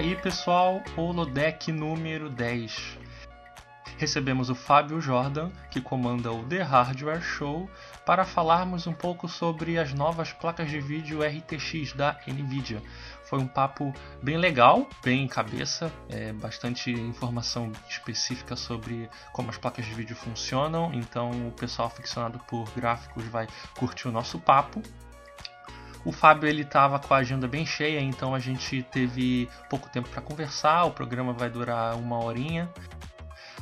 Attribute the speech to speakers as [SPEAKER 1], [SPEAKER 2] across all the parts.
[SPEAKER 1] Aí, pessoal, holodeck número 10. Recebemos o Fábio Jordan, que comanda o The Hardware Show, para falarmos um pouco sobre as novas placas de vídeo RTX da Nvidia. Foi um papo bem legal, bem cabeça, é, bastante informação específica sobre como as placas de vídeo funcionam, então o pessoal aficionado por gráficos vai curtir o nosso papo. O Fábio ele estava com a agenda bem cheia, então a gente teve pouco tempo para conversar. O programa vai durar uma horinha.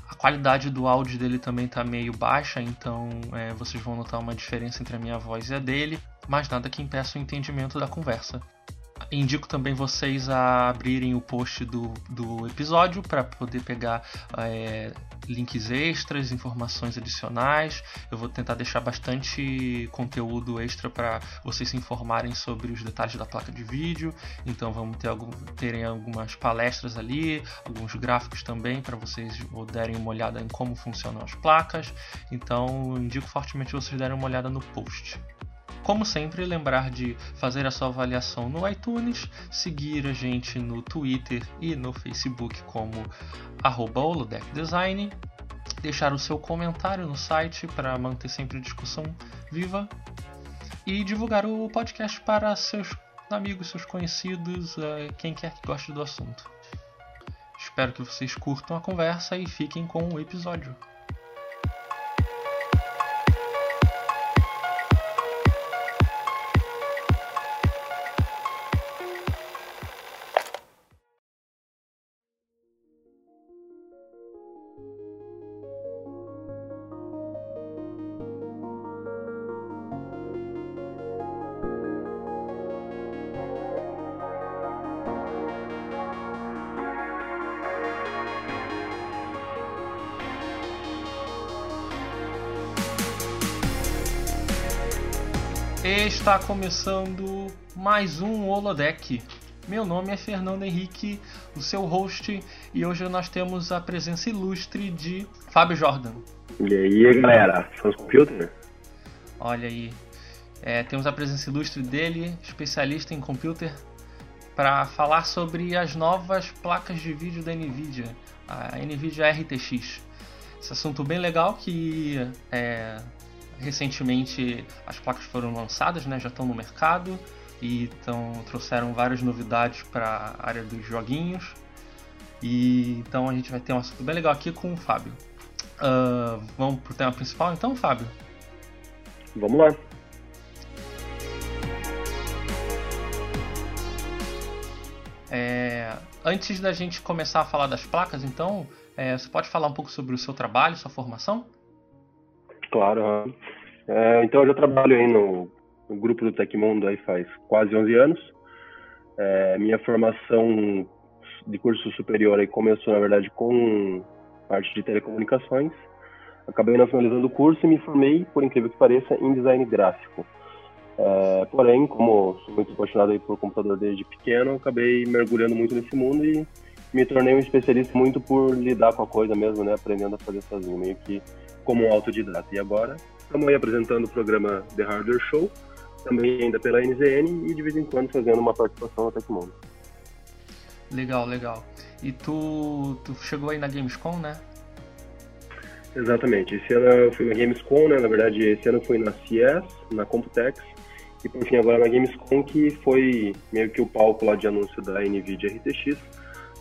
[SPEAKER 1] A qualidade do áudio dele também está meio baixa, então é, vocês vão notar uma diferença entre a minha voz e a dele, mas nada que impeça o entendimento da conversa. Indico também vocês a abrirem o post do, do episódio para poder pegar é, links extras, informações adicionais. Eu vou tentar deixar bastante conteúdo extra para vocês se informarem sobre os detalhes da placa de vídeo. Então vamos ter algum, terem algumas palestras ali, alguns gráficos também para vocês derem uma olhada em como funcionam as placas. Então indico fortemente vocês derem uma olhada no post. Como sempre, lembrar de fazer a sua avaliação no iTunes, seguir a gente no Twitter e no Facebook como holodeckdesign, deixar o seu comentário no site para manter sempre a discussão viva e divulgar o podcast para seus amigos, seus conhecidos, eh, quem quer que goste do assunto. Espero que vocês curtam a conversa e fiquem com o episódio. Está começando mais um Holodeck. Meu nome é Fernando Henrique, o seu host, e hoje nós temos a presença ilustre de Fábio Jordan.
[SPEAKER 2] E aí, galera, fãs computer?
[SPEAKER 1] Olha aí, é, temos a presença ilustre dele, especialista em computer, para falar sobre as novas placas de vídeo da Nvidia, a Nvidia RTX. Esse assunto bem legal que é, recentemente as placas foram lançadas, né, já estão no mercado e então trouxeram várias novidades para a área dos joguinhos. E então a gente vai ter um assunto bem legal aqui com o Fábio. Uh, vamos pro tema principal então, Fábio?
[SPEAKER 2] Vamos lá.
[SPEAKER 1] É, antes da gente começar a falar das placas, então, é, você pode falar um pouco sobre o seu trabalho, sua formação?
[SPEAKER 2] Claro. É, então, eu já trabalho aí no, no, grupo do Tecmundo aí faz quase 11 anos. É, minha formação de curso superior aí começou, na verdade, com parte de telecomunicações. Acabei não finalizando o curso e me formei, por incrível que pareça, em design gráfico. É, porém, como sou muito apaixonado aí por computador desde pequeno, acabei mergulhando muito nesse mundo e me tornei um especialista muito por lidar com a coisa mesmo, né? Aprendendo a fazer sozinho, meio que como um autodidata. E agora estamos aí apresentando o programa The Hardware Show, também ainda pela NZN e de vez em quando fazendo uma participação no Tecmundo.
[SPEAKER 1] Legal, legal. E tu, tu chegou aí na Gamescom, né?
[SPEAKER 2] Exatamente. Esse ano eu fui na Gamescom, né? Na verdade, esse ano eu fui na CS, na Computex, e por fim agora na Gamescom, que foi meio que o palco lá de anúncio da NVIDIA RTX.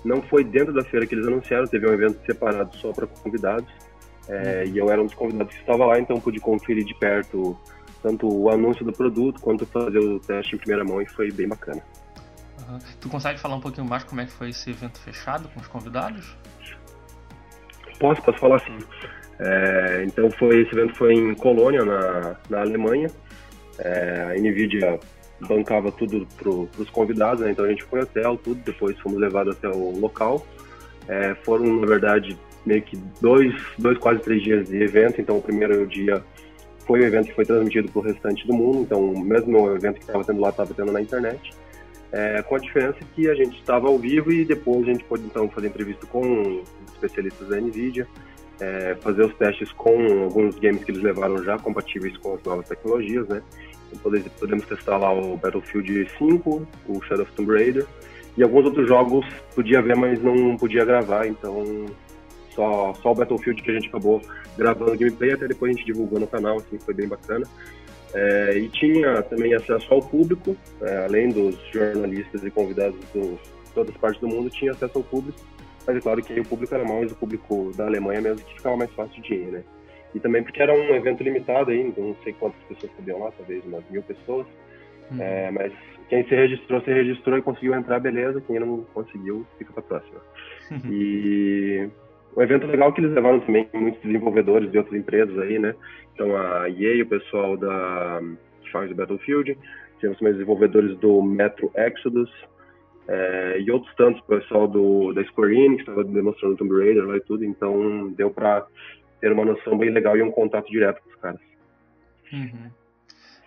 [SPEAKER 2] Não foi dentro da feira que eles anunciaram, teve um evento separado só para convidados. É, e eu era um dos convidados que estava lá, então pude conferir de perto tanto o anúncio do produto quanto fazer o teste em primeira mão e foi bem bacana.
[SPEAKER 1] Uhum. Tu consegue falar um pouquinho mais como é que foi esse evento fechado com os convidados?
[SPEAKER 2] Posso, posso falar sim. É, então foi esse evento foi em Colônia, na, na Alemanha. É, a Nvidia bancava tudo para os convidados, né? então a gente foi hotel, tudo, depois fomos levados até o local. É, foram, na verdade, meio que dois, dois, quase três dias de evento. Então, o primeiro dia foi o evento que foi transmitido para o restante do mundo. Então, o mesmo evento que estava tendo lá estava tendo na internet. É, com a diferença que a gente estava ao vivo e depois a gente pôde então fazer entrevista com especialistas da NVIDIA, é, fazer os testes com alguns games que eles levaram já compatíveis com as novas tecnologias, né? Então, podemos testar lá o Battlefield 5, o Shadow of Tomb Raider E alguns outros jogos podia ver, mas não podia gravar, então só, só o Battlefield que a gente acabou gravando gameplay, até depois a gente divulgou no canal, assim, foi bem bacana. É, e tinha também acesso ao público, é, além dos jornalistas e convidados de todas as partes do mundo, tinha acesso ao público. Mas é claro que o público era mais o público da Alemanha mesmo, que ficava mais fácil de ir, né? E também porque era um evento limitado aí, então não sei quantas pessoas podiam lá, talvez umas mil pessoas. Uhum. É, mas quem se registrou, se registrou e conseguiu entrar, beleza. Quem não conseguiu, fica para próxima. E um evento legal que eles levaram também muitos desenvolvedores de outras empresas aí, né? Então a EA, o pessoal da Charles Battlefield, tivemos também desenvolvedores do Metro Exodus, é, e outros tantos, o pessoal do, da Square Enix, que estava demonstrando Tomb Raider lá e tudo, então deu para ter uma noção bem legal e um contato direto com os caras.
[SPEAKER 1] Uhum.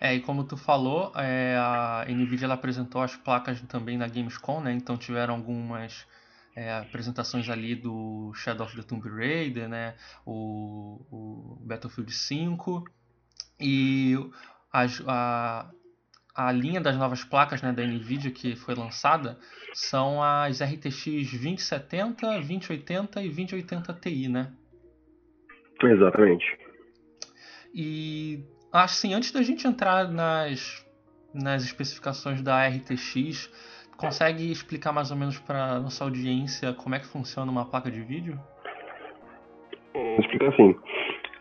[SPEAKER 1] É, e como tu falou, é, a NVIDIA apresentou as placas também na Gamescom, né? Então tiveram algumas é, apresentações ali do Shadow of the Tomb Raider, né? O, o Battlefield 5 e as, a, a linha das novas placas né, da NVIDIA que foi lançada são as RTX 2070, 2080 e 2080 Ti, né?
[SPEAKER 2] Exatamente.
[SPEAKER 1] E assim, antes da gente entrar nas, nas especificações da RTX, consegue explicar mais ou menos para nossa audiência como é que funciona uma placa de vídeo?
[SPEAKER 2] Vou explicar assim.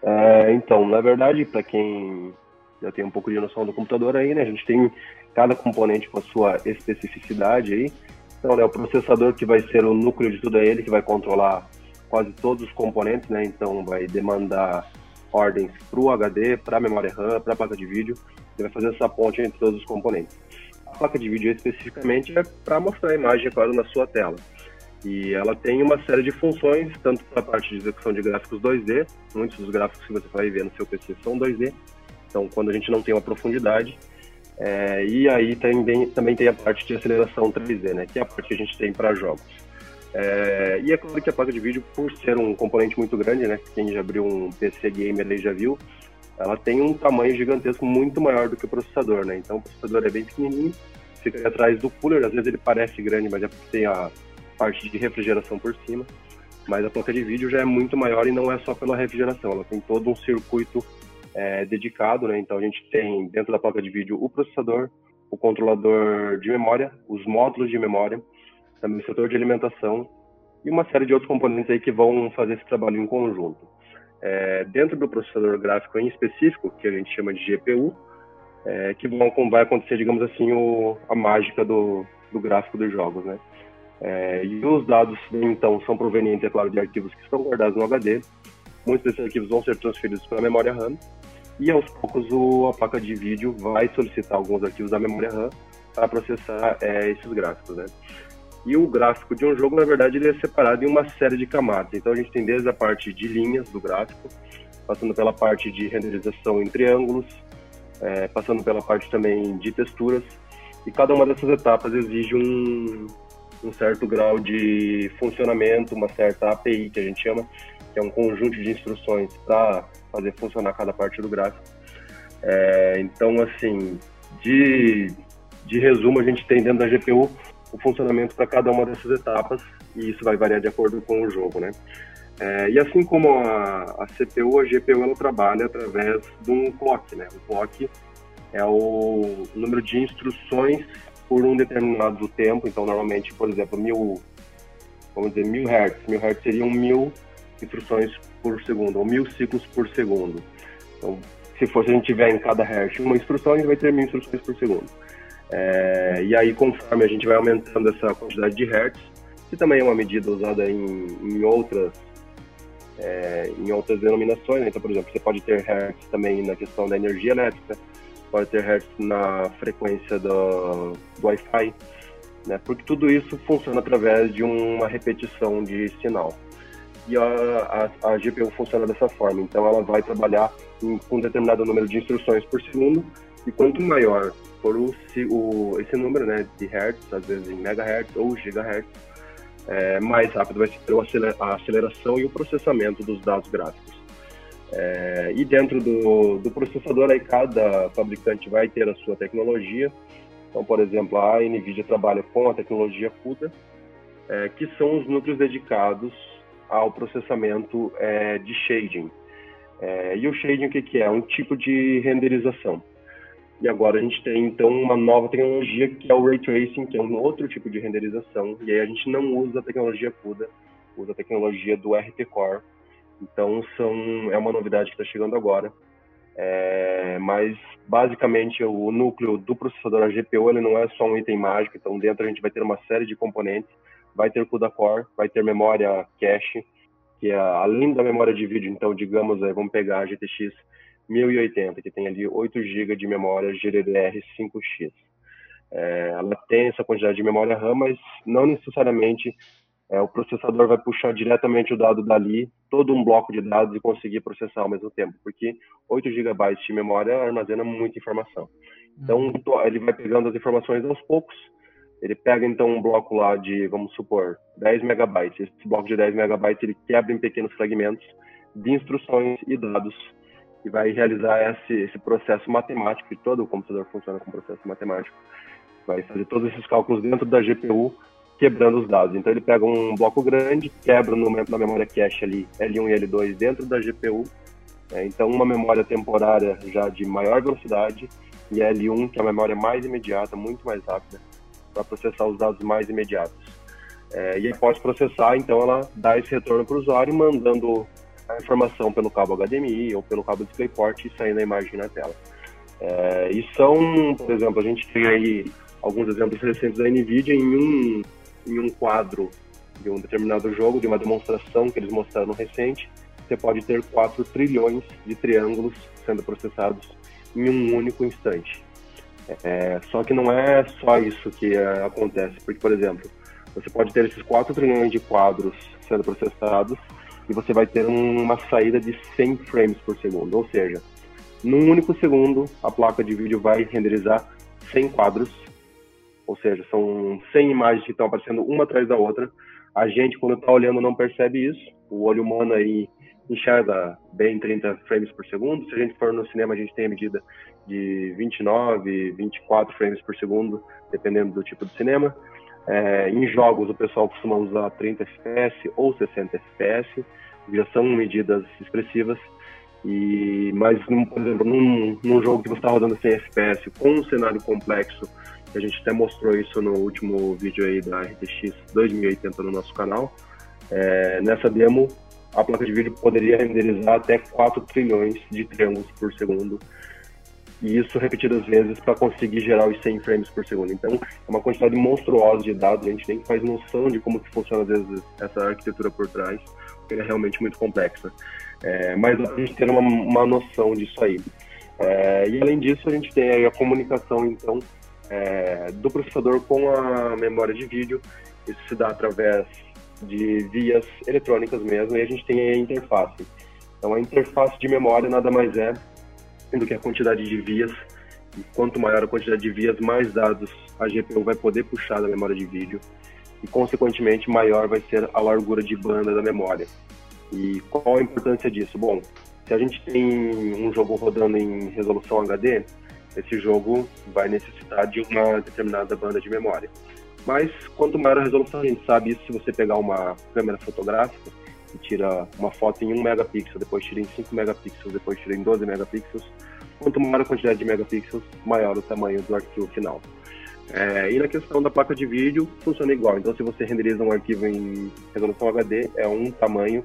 [SPEAKER 2] É, então, na verdade, para quem já tem um pouco de noção do computador aí, né, a gente tem cada componente com a sua especificidade aí. Então, né, o processador que vai ser o núcleo de tudo é ele que vai controlar quase todos os componentes, né? Então vai demandar ordens para o HD, para a memória RAM, para a placa de vídeo, e vai fazer essa ponte entre todos os componentes. A placa de vídeo especificamente é para mostrar a imagem, claro, na sua tela. E ela tem uma série de funções, tanto para a parte de execução de gráficos 2D, muitos dos gráficos que você vai ver no seu PC são 2D, então quando a gente não tem uma profundidade, é, e aí também, também tem a parte de aceleração 3D, né, que é a parte que a gente tem para jogos. É, e é claro que a placa de vídeo, por ser um componente muito grande, né? Quem já abriu um PC gamer aí já viu, ela tem um tamanho gigantesco muito maior do que o processador, né? Então o processador é bem pequenininho, fica atrás do cooler, às vezes ele parece grande, mas é porque tem a parte de refrigeração por cima. Mas a placa de vídeo já é muito maior e não é só pela refrigeração, ela tem todo um circuito é, dedicado, né? Então a gente tem dentro da placa de vídeo o processador, o controlador de memória, os módulos de memória, também o setor de alimentação e uma série de outros componentes aí que vão fazer esse trabalho em conjunto. É, dentro do processador gráfico em específico, que a gente chama de GPU, é, que vão, vai acontecer, digamos assim, o, a mágica do, do gráfico dos jogos, né? É, e os dados, então, são provenientes, é claro, de arquivos que estão guardados no HD. Muitos desses arquivos vão ser transferidos para a memória RAM. E aos poucos o, a placa de vídeo vai solicitar alguns arquivos da memória RAM para processar é, esses gráficos, né? E o gráfico de um jogo, na verdade, ele é separado em uma série de camadas. Então a gente tem desde a parte de linhas do gráfico, passando pela parte de renderização em triângulos, é, passando pela parte também de texturas. E cada uma dessas etapas exige um, um certo grau de funcionamento, uma certa API que a gente chama, que é um conjunto de instruções para fazer funcionar cada parte do gráfico. É, então, assim, de, de resumo, a gente tem dentro da GPU o funcionamento para cada uma dessas etapas e isso vai variar de acordo com o jogo, né? É, e assim como a, a, CPU, a GPU ela trabalha através de um clock, né? O clock é o número de instruções por um determinado tempo, então normalmente, por exemplo, mil, vamos dizer, mil hertz, mil hertz seriam mil instruções por segundo, ou mil ciclos por segundo. Então, se fosse a gente tiver em cada hertz uma instrução, a gente vai ter mil instruções por segundo. É, e aí, conforme a gente vai aumentando essa quantidade de hertz, que também é uma medida usada em, em outras é, em outras denominações, né? então, por exemplo, você pode ter hertz também na questão da energia elétrica, pode ter hertz na frequência do, do Wi-Fi, né? porque tudo isso funciona através de uma repetição de sinal. E a, a, a GPU funciona dessa forma, então ela vai trabalhar com um determinado número de instruções por segundo, e quanto maior for o, o, esse número né, de hertz, às vezes em megahertz ou gigahertz, é, mais rápido vai ser a aceleração e o processamento dos dados gráficos. É, e dentro do, do processador, aí cada fabricante vai ter a sua tecnologia. Então, por exemplo, a NVIDIA trabalha com a tecnologia CUDA, é, que são os núcleos dedicados ao processamento é, de shading. É, e o shading o que, que é? Um tipo de renderização. E agora a gente tem então uma nova tecnologia que é o Ray Tracing, que é um outro tipo de renderização. E aí a gente não usa a tecnologia CUDA, usa a tecnologia do RT Core. Então são, é uma novidade que está chegando agora. É, mas basicamente o núcleo do processador, a GPU, ele não é só um item mágico. Então dentro a gente vai ter uma série de componentes. Vai ter CUDA Core, vai ter memória cache, que é além da memória de vídeo. Então digamos, aí, vamos pegar a GTX 1080, que tem ali 8 GB de memória GDDR5X. É, ela tem essa quantidade de memória RAM, mas não necessariamente é, o processador vai puxar diretamente o dado dali, todo um bloco de dados e conseguir processar ao mesmo tempo, porque 8 GB de memória armazena muita informação. Então, uhum. ele vai pegando as informações aos poucos, ele pega então um bloco lá de, vamos supor, 10 megabytes. Esse bloco de 10 megabytes ele quebra em pequenos fragmentos de instruções e dados e vai realizar esse, esse processo matemático, e todo o computador funciona com processo matemático. Vai fazer todos esses cálculos dentro da GPU, quebrando os dados. Então ele pega um bloco grande, quebra no, na memória cache ali L1 e L2 dentro da GPU. É, então uma memória temporária já de maior velocidade e L1 que é a memória mais imediata, muito mais rápida, para processar os dados mais imediatos. É, e após processar, então ela dá esse retorno para o usuário, mandando a informação pelo cabo HDMI ou pelo cabo DisplayPort e saindo a imagem na tela. É, e são, por exemplo, a gente tem aí alguns exemplos recentes da NVIDIA em um, em um quadro de um determinado jogo, de uma demonstração que eles mostraram recente, você pode ter 4 trilhões de triângulos sendo processados em um único instante. É, só que não é só isso que é, acontece, porque, por exemplo, você pode ter esses 4 trilhões de quadros sendo processados e você vai ter uma saída de 100 frames por segundo, ou seja, num único segundo a placa de vídeo vai renderizar 100 quadros, ou seja, são 100 imagens que estão aparecendo uma atrás da outra. A gente, quando está olhando, não percebe isso. O olho humano aí enxerga bem 30 frames por segundo. Se a gente for no cinema, a gente tem a medida de 29, 24 frames por segundo, dependendo do tipo de cinema. É, em jogos, o pessoal costuma usar 30 FPS ou 60 FPS, já são medidas expressivas. E, mas, por exemplo, num, num jogo que você está rodando 100 FPS com um cenário complexo, a gente até mostrou isso no último vídeo aí da RTX 2080 no nosso canal, é, nessa demo a placa de vídeo poderia renderizar até 4 trilhões de triângulos por segundo e isso repetidas vezes para conseguir gerar os 100 frames por segundo. Então, é uma quantidade monstruosa de dados, a gente nem faz noção de como que funciona, às vezes, essa arquitetura por trás, porque é realmente muito complexa. É, mas a gente ter uma, uma noção disso aí. É, e, além disso, a gente tem a comunicação, então, é, do processador com a memória de vídeo. Isso se dá através de vias eletrônicas mesmo, e a gente tem a interface. Então, a interface de memória nada mais é do que a quantidade de vias. E quanto maior a quantidade de vias, mais dados a GPU vai poder puxar da memória de vídeo. E, consequentemente, maior vai ser a largura de banda da memória. E qual a importância disso? Bom, se a gente tem um jogo rodando em resolução HD, esse jogo vai necessitar de uma determinada banda de memória. Mas quanto maior a resolução, a gente sabe isso se você pegar uma câmera fotográfica, que tira uma foto em 1 megapixel, depois tira em 5 megapixels, depois tira em 12 megapixels. Quanto maior a quantidade de megapixels, maior o tamanho do arquivo final. É, e na questão da placa de vídeo, funciona igual. Então, se você renderiza um arquivo em resolução HD, é um tamanho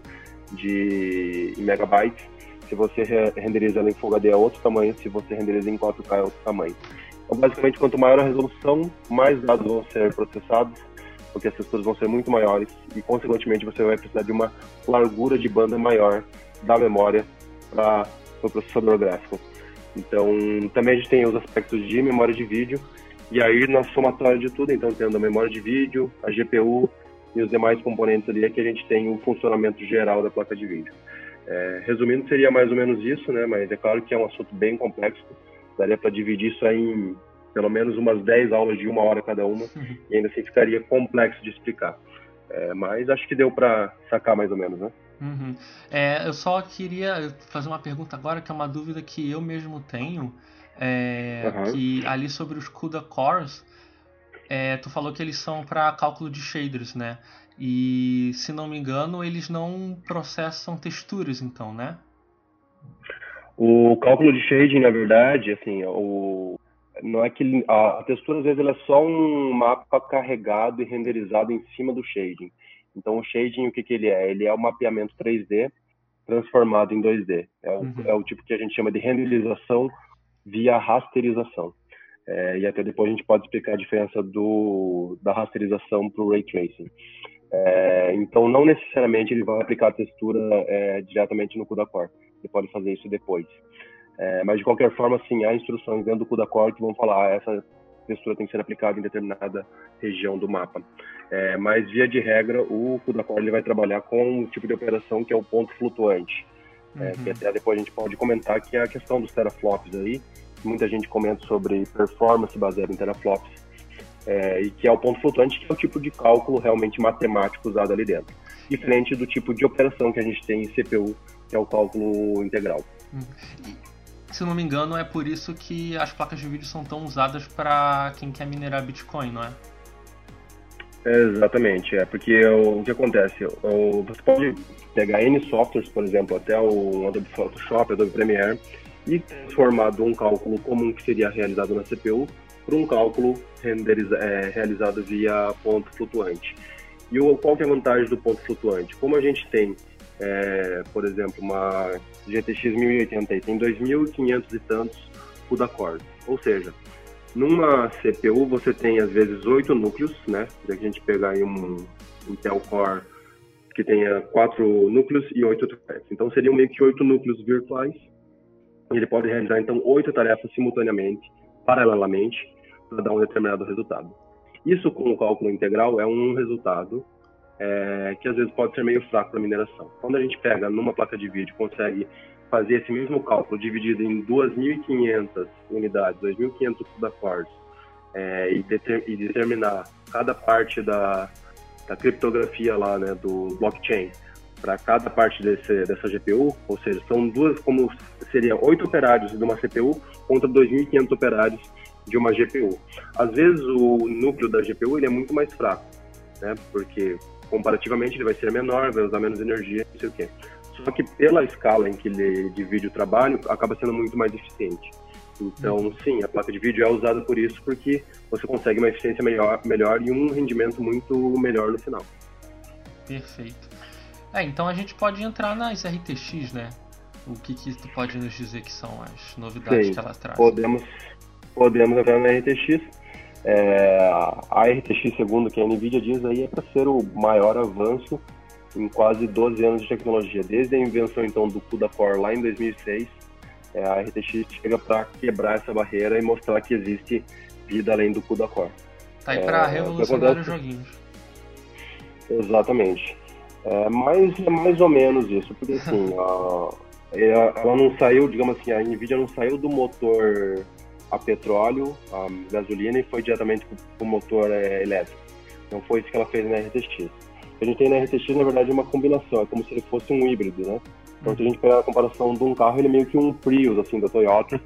[SPEAKER 2] de megabytes. Se você renderiza ela em Full HD, é outro tamanho. Se você renderiza em 4K, é outro tamanho. Então, basicamente, quanto maior a resolução, mais dados vão ser processados porque as texturas vão ser muito maiores e, consequentemente, você vai precisar de uma largura de banda maior da memória para o pro processador gráfico. Então, também a gente tem os aspectos de memória de vídeo, e aí na somatória de tudo, então tendo a memória de vídeo, a GPU e os demais componentes ali, é que a gente tem o funcionamento geral da placa de vídeo. É, resumindo, seria mais ou menos isso, né? Mas é claro que é um assunto bem complexo, daria para dividir isso em pelo menos umas 10 aulas de uma hora cada uma, uhum. e ainda assim ficaria complexo de explicar. É, mas acho que deu para sacar mais ou menos, né?
[SPEAKER 1] Uhum. É, eu só queria fazer uma pergunta agora, que é uma dúvida que eu mesmo tenho. é, uhum. que ali sobre os CUDA cores, é, tu falou que eles são para cálculo de shaders, né? E se não me engano, eles não processam texturas, então, né?
[SPEAKER 2] O cálculo de shading, na verdade, assim, o, não é que a, textura às vezes ela é só um mapa carregado e renderizado em cima do shading. Então o shading o que, que ele é? Ele é o mapeamento 3D transformado em 2D. É o, uhum. é o tipo que a gente chama de renderização via rasterização. É, e até depois a gente pode explicar a diferença do, da rasterização para o ray tracing. É, então, não necessariamente ele vai aplicar a textura é, diretamente no CUDA Core. Ele pode fazer isso depois. É, mas, de qualquer forma, sim, há instruções dentro do CUDA Core que vão falar ah, essa textura tem que ser aplicada em determinada região do mapa. É, mas, via de regra, o CUDA Core ele vai trabalhar com um tipo de operação que é o ponto flutuante. É, uhum. que até depois a gente pode comentar que é a questão dos teraflops aí, muita gente comenta sobre performance baseada em teraflops, é, e que é o ponto flutuante, que é o tipo de cálculo realmente matemático usado ali dentro. Diferente do tipo de operação que a gente tem em CPU, que é o cálculo integral.
[SPEAKER 1] Se não me engano, é por isso que as placas de vídeo são tão usadas para quem quer minerar Bitcoin, não é?
[SPEAKER 2] Exatamente, é porque o, o que acontece? O, você pode pegar N softwares, por exemplo, até o Adobe Photoshop, Adobe Premiere, e transformar um cálculo comum que seria realizado na CPU para um cálculo é, realizado via ponto flutuante. E o, qual que é a vantagem do ponto flutuante? Como a gente tem, é, por exemplo, uma GTX 1080 e tem 2.500 e tantos CUDA cores, ou seja, numa CPU você tem às vezes oito núcleos, né? Se a gente pegar aí um Intel Core que tenha quatro núcleos e oito threads. Então seriam meio que oito núcleos virtuais. Ele pode realizar então oito tarefas simultaneamente, paralelamente, para dar um determinado resultado. Isso com o cálculo integral é um resultado é, que às vezes pode ser meio fraco para mineração. Quando a gente pega numa placa de vídeo consegue fazer esse mesmo cálculo dividido em 2.500 unidades, 2.500 CUDA-cores, é, e, e, determinar cada parte da, da criptografia lá, né, do blockchain para cada parte desse, dessa GPU, ou seja, são duas, como seria oito operários de uma CPU contra 2.500 operários de uma GPU. Às vezes o núcleo da GPU ele é muito mais fraco, né? Porque comparativamente ele vai ser menor, vai usar menos energia, não sei o quê. Só que pela escala em que ele divide o trabalho, acaba sendo muito mais eficiente. Então, uhum. sim, a placa de vídeo é usada por isso, porque você consegue uma eficiência melhor, melhor e um rendimento muito melhor no final.
[SPEAKER 1] Perfeito. É, então a gente pode entrar nas RTX, né? O que, que tu pode nos dizer que são as novidades sim, que ela traz?
[SPEAKER 2] Podemos, podemos entrar na RTX. É, a RTX, segundo que a NVIDIA diz aí, é para ser o maior avanço em quase 12 anos de tecnologia. Desde a invenção então do CUDA Core lá em 2006, é, a RTX chega para quebrar essa barreira e mostrar que existe vida além do CUDA Core.
[SPEAKER 1] Tá aí para é, revolucionar os joguinhos.
[SPEAKER 2] Exatamente. É, mas é mais ou menos isso, porque assim, a, ela não saiu, digamos assim, a NVIDIA não saiu do motor a petróleo, a gasolina e foi diretamente para o motor é, elétrico. Então foi isso que ela fez na RTX. A gente tem na RTX, na verdade, uma combinação, é como se ele fosse um híbrido, né? Então, se a gente pegar a comparação de um carro, ele é meio que um Prius, assim, da Toyota,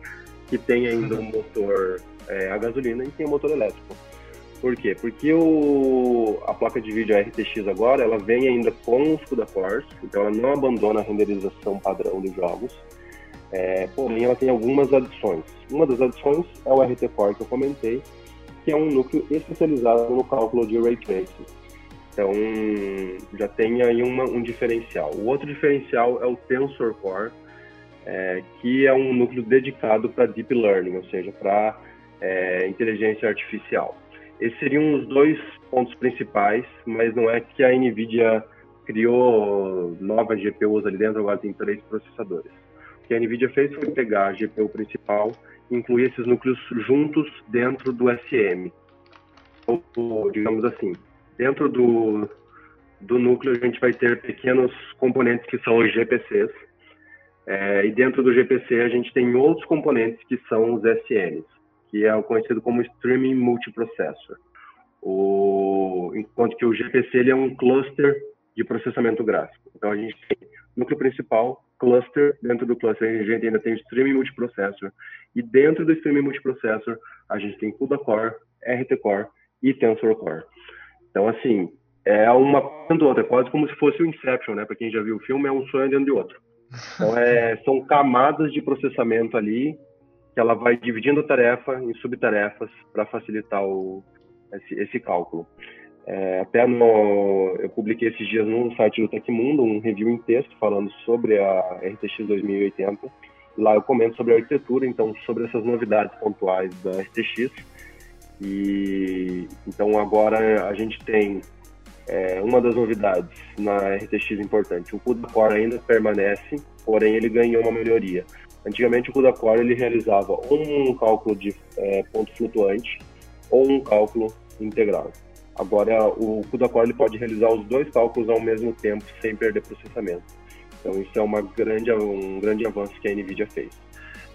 [SPEAKER 2] que tem ainda um motor é, a gasolina e tem um motor elétrico. Por quê? Porque o, a placa de vídeo RTX agora, ela vem ainda com os CUDA cores, então ela não abandona a renderização padrão dos jogos, é, porém, ela tem algumas adições. Uma das adições é o RT Core que eu comentei, que é um núcleo especializado no cálculo de Ray Tracing. Então, já tem aí uma, um diferencial. O outro diferencial é o Tensor Core, é, que é um núcleo dedicado para Deep Learning, ou seja, para é, inteligência artificial. Esses seriam os dois pontos principais, mas não é que a NVIDIA criou novas GPUs ali dentro, agora tem três processadores que a NVIDIA fez foi pegar a GPU principal e incluir esses núcleos juntos dentro do SM. Ou, digamos assim, dentro do, do núcleo a gente vai ter pequenos componentes que são os GPCs, é, e dentro do GPC a gente tem outros componentes que são os SMs, que é o conhecido como Streaming Multiprocessor. O, enquanto que o GPC ele é um cluster de processamento gráfico. Então a gente tem núcleo principal, cluster. Dentro do cluster, a gente ainda tem streaming multiprocessor. E dentro do streaming multiprocessor, a gente tem CUDA Core, RT Core e Tensor Core. Então, assim, é uma dentro outra, é quase como se fosse o Inception, né? Para quem já viu o filme, é um sonho dentro de outro. Então, é, são camadas de processamento ali que ela vai dividindo a tarefa em subtarefas para facilitar o, esse, esse cálculo. É, até no, eu publiquei esses dias no site do Tecmundo um review em texto falando sobre a RTX 2080. E lá eu comento sobre a arquitetura, então sobre essas novidades pontuais da RTX. E então agora a gente tem é, uma das novidades na RTX importante. O CUDA Core ainda permanece, porém ele ganhou uma melhoria. Antigamente o CUDA Core ele realizava um cálculo de é, ponto flutuante ou um cálculo integral. Agora o CUDA Core ele pode realizar os dois cálculos ao mesmo tempo sem perder processamento. Então isso é uma grande, um grande avanço que a NVIDIA fez.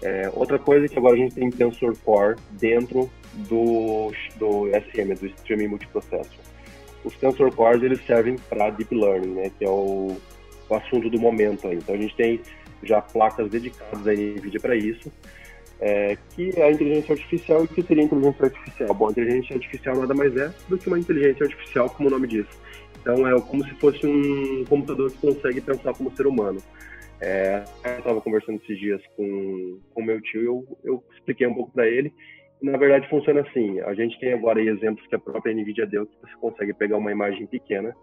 [SPEAKER 2] É, outra coisa é que agora a gente tem Tensor Core dentro do, do SM, do Streaming Multiprocessor. Os Tensor Cores eles servem para Deep Learning, né, que é o, o assunto do momento. Aí. Então a gente tem já placas dedicadas da NVIDIA para isso, é, que é a inteligência artificial. E que seria inteligência artificial? Bom, inteligência artificial nada mais é do que uma inteligência artificial, como o nome diz. Então é como se fosse um computador que consegue pensar como ser humano. É, eu estava conversando esses dias com o meu tio, eu, eu expliquei um pouco para ele. E, na verdade, funciona assim. A gente tem agora exemplos que a própria NVIDIA deu, que você consegue pegar uma imagem pequena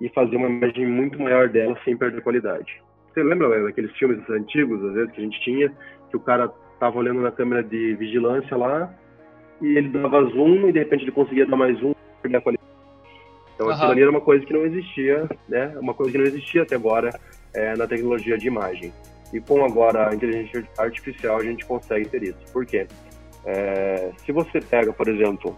[SPEAKER 2] e fazer uma imagem muito maior dela sem perder qualidade. Você lembra daqueles filmes antigos, às vezes, que a gente tinha, que o cara estava olhando na câmera de vigilância lá e ele dava zoom e de repente ele conseguia dar mais zoom e perder a qualidade. Então uhum. aquilo ali era uma coisa que não existia, né? Uma coisa que não existia até agora é, na tecnologia de imagem. E com agora a inteligência artificial a gente consegue ter isso. Por quê? É, se você pega, por exemplo,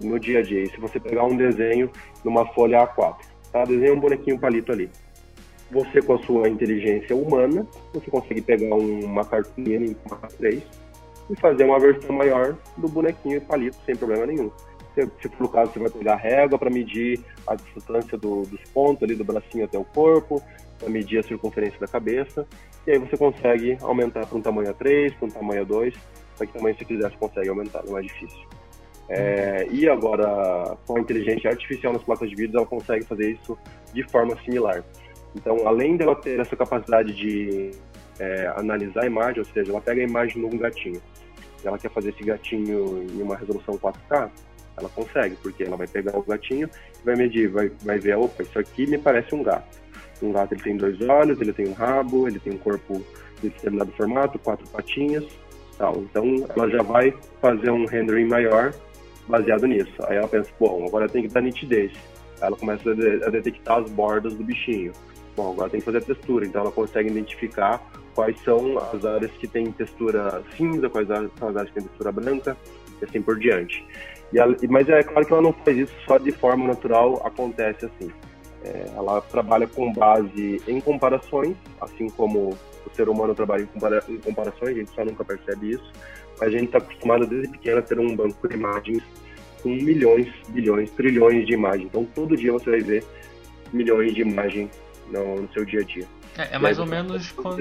[SPEAKER 2] no dia a dia, se você pegar um desenho numa folha A4, tá? Desenha um bonequinho palito ali você com a sua inteligência humana, você consegue pegar uma cartolina em 3 e fazer uma versão maior do bonequinho e palito sem problema nenhum. Se, se for o caso, você vai pegar a régua para medir a distância do, dos pontos ali do bracinho até o corpo, para medir a circunferência da cabeça, e aí você consegue aumentar para um tamanho A3, para um tamanho A2, para que tamanho você quiser você consegue aumentar, não é difícil. É, e agora, com a inteligência artificial nas placas de vídeo, ela consegue fazer isso de forma similar. Então, além dela ter essa capacidade de é, analisar a imagem, ou seja, ela pega a imagem um gatinho, ela quer fazer esse gatinho em uma resolução 4K, ela consegue, porque ela vai pegar o gatinho e vai medir, vai, vai ver, opa, isso aqui me parece um gato. Um gato ele tem dois olhos, ele tem um rabo, ele tem um corpo de determinado formato, quatro patinhas, tal. Então ela já vai fazer um rendering maior baseado nisso. Aí ela pensa, bom, agora tem que dar nitidez. Ela começa a detectar as bordas do bichinho. Bom, agora tem que fazer a textura, então ela consegue identificar quais são as áreas que têm textura cinza, quais são as áreas que têm textura branca, e assim por diante. Ela, mas é claro que ela não faz isso só de forma natural, acontece assim. É, ela trabalha com base em comparações, assim como o ser humano trabalha em, compara em comparações, a gente só nunca percebe isso. Mas a gente está acostumado desde pequeno a ter um banco de imagens com milhões, bilhões, trilhões de imagens. Então todo dia você vai ver milhões de imagens no, no seu dia a dia.
[SPEAKER 1] É, é mais ou menos quando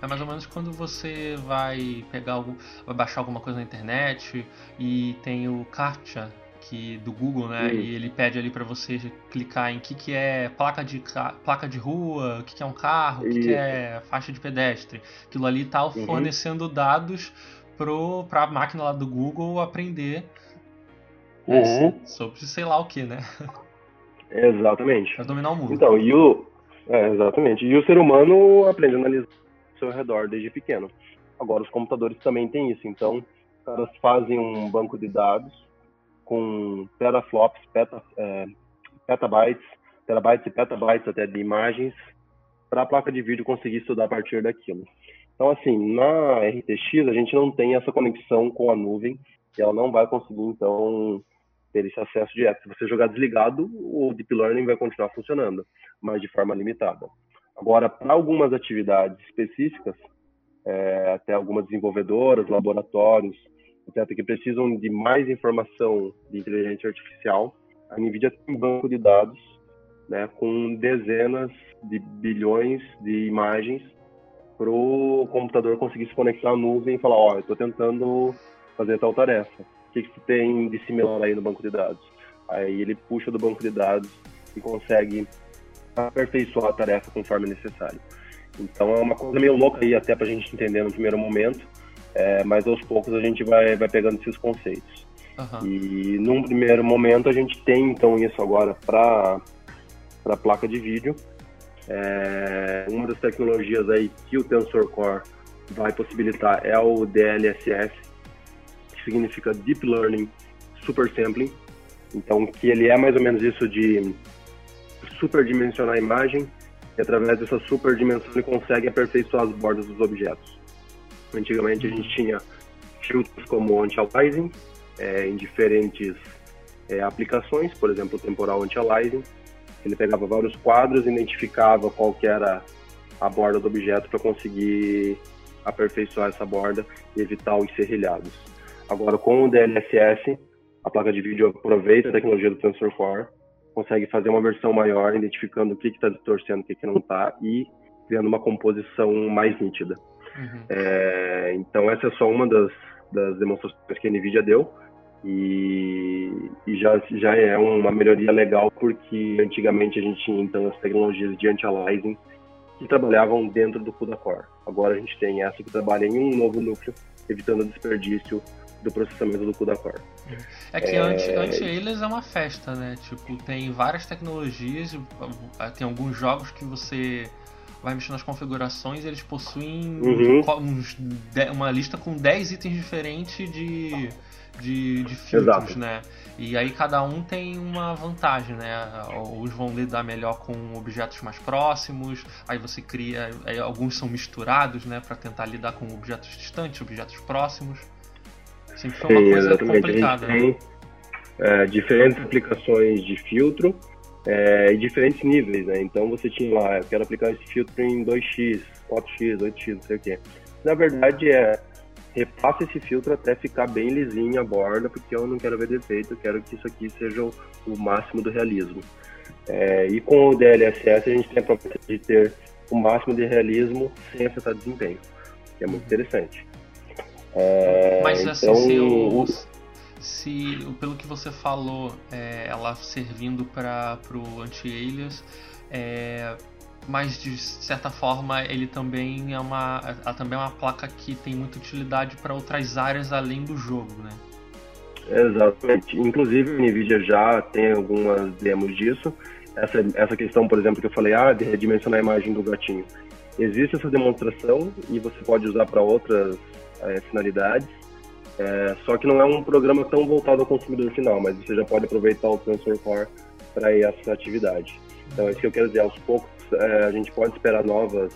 [SPEAKER 1] é mais ou menos quando você vai pegar algo, vai baixar alguma coisa na internet e tem o CAPTCHA que do Google, né? E ele pede ali para você clicar em que que é placa de placa de rua, o que que é um carro, o que, que é faixa de pedestre. Aquilo ali tá uhum. fornecendo dados pro para a máquina lá do Google aprender uhum. sobre sei lá o que, né?
[SPEAKER 2] Exatamente.
[SPEAKER 1] Pra dominar o mundo.
[SPEAKER 2] Então, e o é, exatamente. E o ser humano aprende a analisar o seu redor desde pequeno. Agora, os computadores também têm isso. Então, os caras fazem um banco de dados com teraflops, peta, é, petabytes, terabytes e petabytes até de imagens para a placa de vídeo conseguir estudar a partir daquilo. Então, assim, na RTX a gente não tem essa conexão com a nuvem e ela não vai conseguir, então, ter esse acesso direto. Se você jogar desligado, o Deep Learning vai continuar funcionando, mas de forma limitada. Agora, para algumas atividades específicas, é, até algumas desenvolvedoras, laboratórios, etc., que precisam de mais informação de inteligência artificial, a NVIDIA tem um banco de dados né, com dezenas de bilhões de imagens para o computador conseguir se conectar à nuvem e falar, ó, oh, eu estou tentando fazer tal tarefa. O que, que tem de similar aí no banco de dados? Aí ele puxa do banco de dados e consegue aperfeiçoar a tarefa conforme necessário. Então é uma coisa meio louca aí até para a gente entender no primeiro momento, é, mas aos poucos a gente vai, vai pegando esses conceitos. Uhum. E num primeiro momento a gente tem então isso agora para a placa de vídeo. É, uma das tecnologias aí que o Tensor Core vai possibilitar é o DLSS, que significa Deep Learning Super Sampling. Então, que ele é mais ou menos isso de superdimensionar a imagem e através dessa superdimensão ele consegue aperfeiçoar as bordas dos objetos. Antigamente a gente tinha filtros como anti-aliasing é, em diferentes é, aplicações, por exemplo, o temporal anti-aliasing. Ele pegava vários quadros, identificava qual que era a borda do objeto para conseguir aperfeiçoar essa borda e evitar os serrilhados. Agora, com o DLSS, a placa de vídeo aproveita a tecnologia do Tensor Core, consegue fazer uma versão maior, identificando o que está distorcendo, o que, que não está e criando uma composição mais nítida. Uhum. É, então essa é só uma das, das demonstrações que a NVIDIA deu e, e, já, já é uma melhoria legal porque antigamente a gente tinha então as tecnologias de anti-aliasing que trabalhavam dentro do CUDA Core. Agora a gente tem essa que trabalha em um novo núcleo, evitando desperdício do processamento do CUDA Core.
[SPEAKER 1] É que é... anti-alias é uma festa, né? Tipo, tem várias tecnologias, tem alguns jogos que você vai mexer nas configurações e eles possuem uhum. uns, uma lista com 10 itens diferentes de, de, de filtros, Exato. né? E aí cada um tem uma vantagem, né? Uns vão lidar melhor com objetos mais próximos, aí você cria. Aí alguns são misturados, né? Para tentar lidar com objetos distantes, objetos próximos. Sempre foi uma Sim, coisa exatamente. complicada. A gente
[SPEAKER 2] né? tem é, diferentes aplicações de filtro é, em diferentes níveis, né? Então você tinha lá, eu quero aplicar esse filtro em 2x, 4x, 8x, não sei o quê. Na verdade é repassa esse filtro até ficar bem lisinho a borda, porque eu não quero ver defeito, eu quero que isso aqui seja o, o máximo do realismo. É, e com o DLSS a gente tem a proposta de ter o máximo de realismo sem afetar desempenho, que é muito interessante.
[SPEAKER 1] É, Mas assim, então, se o, se, pelo que você falou, é, ela servindo para o anti-alias, é, mas de certa forma ele também é uma, ela também é uma placa que tem muita utilidade para outras áreas além do jogo, né?
[SPEAKER 2] Exatamente. Inclusive o Nvidia já tem algumas demos disso. Essa, essa questão, por exemplo, que eu falei, ah, de redimensionar a imagem do gatinho. Existe essa demonstração e você pode usar para outras é, finalidades. É, só que não é um programa tão voltado ao consumidor final, mas você já pode aproveitar o Tensor Core para essa atividade. Então, é isso que eu quero dizer. Aos poucos, é, a gente pode esperar novas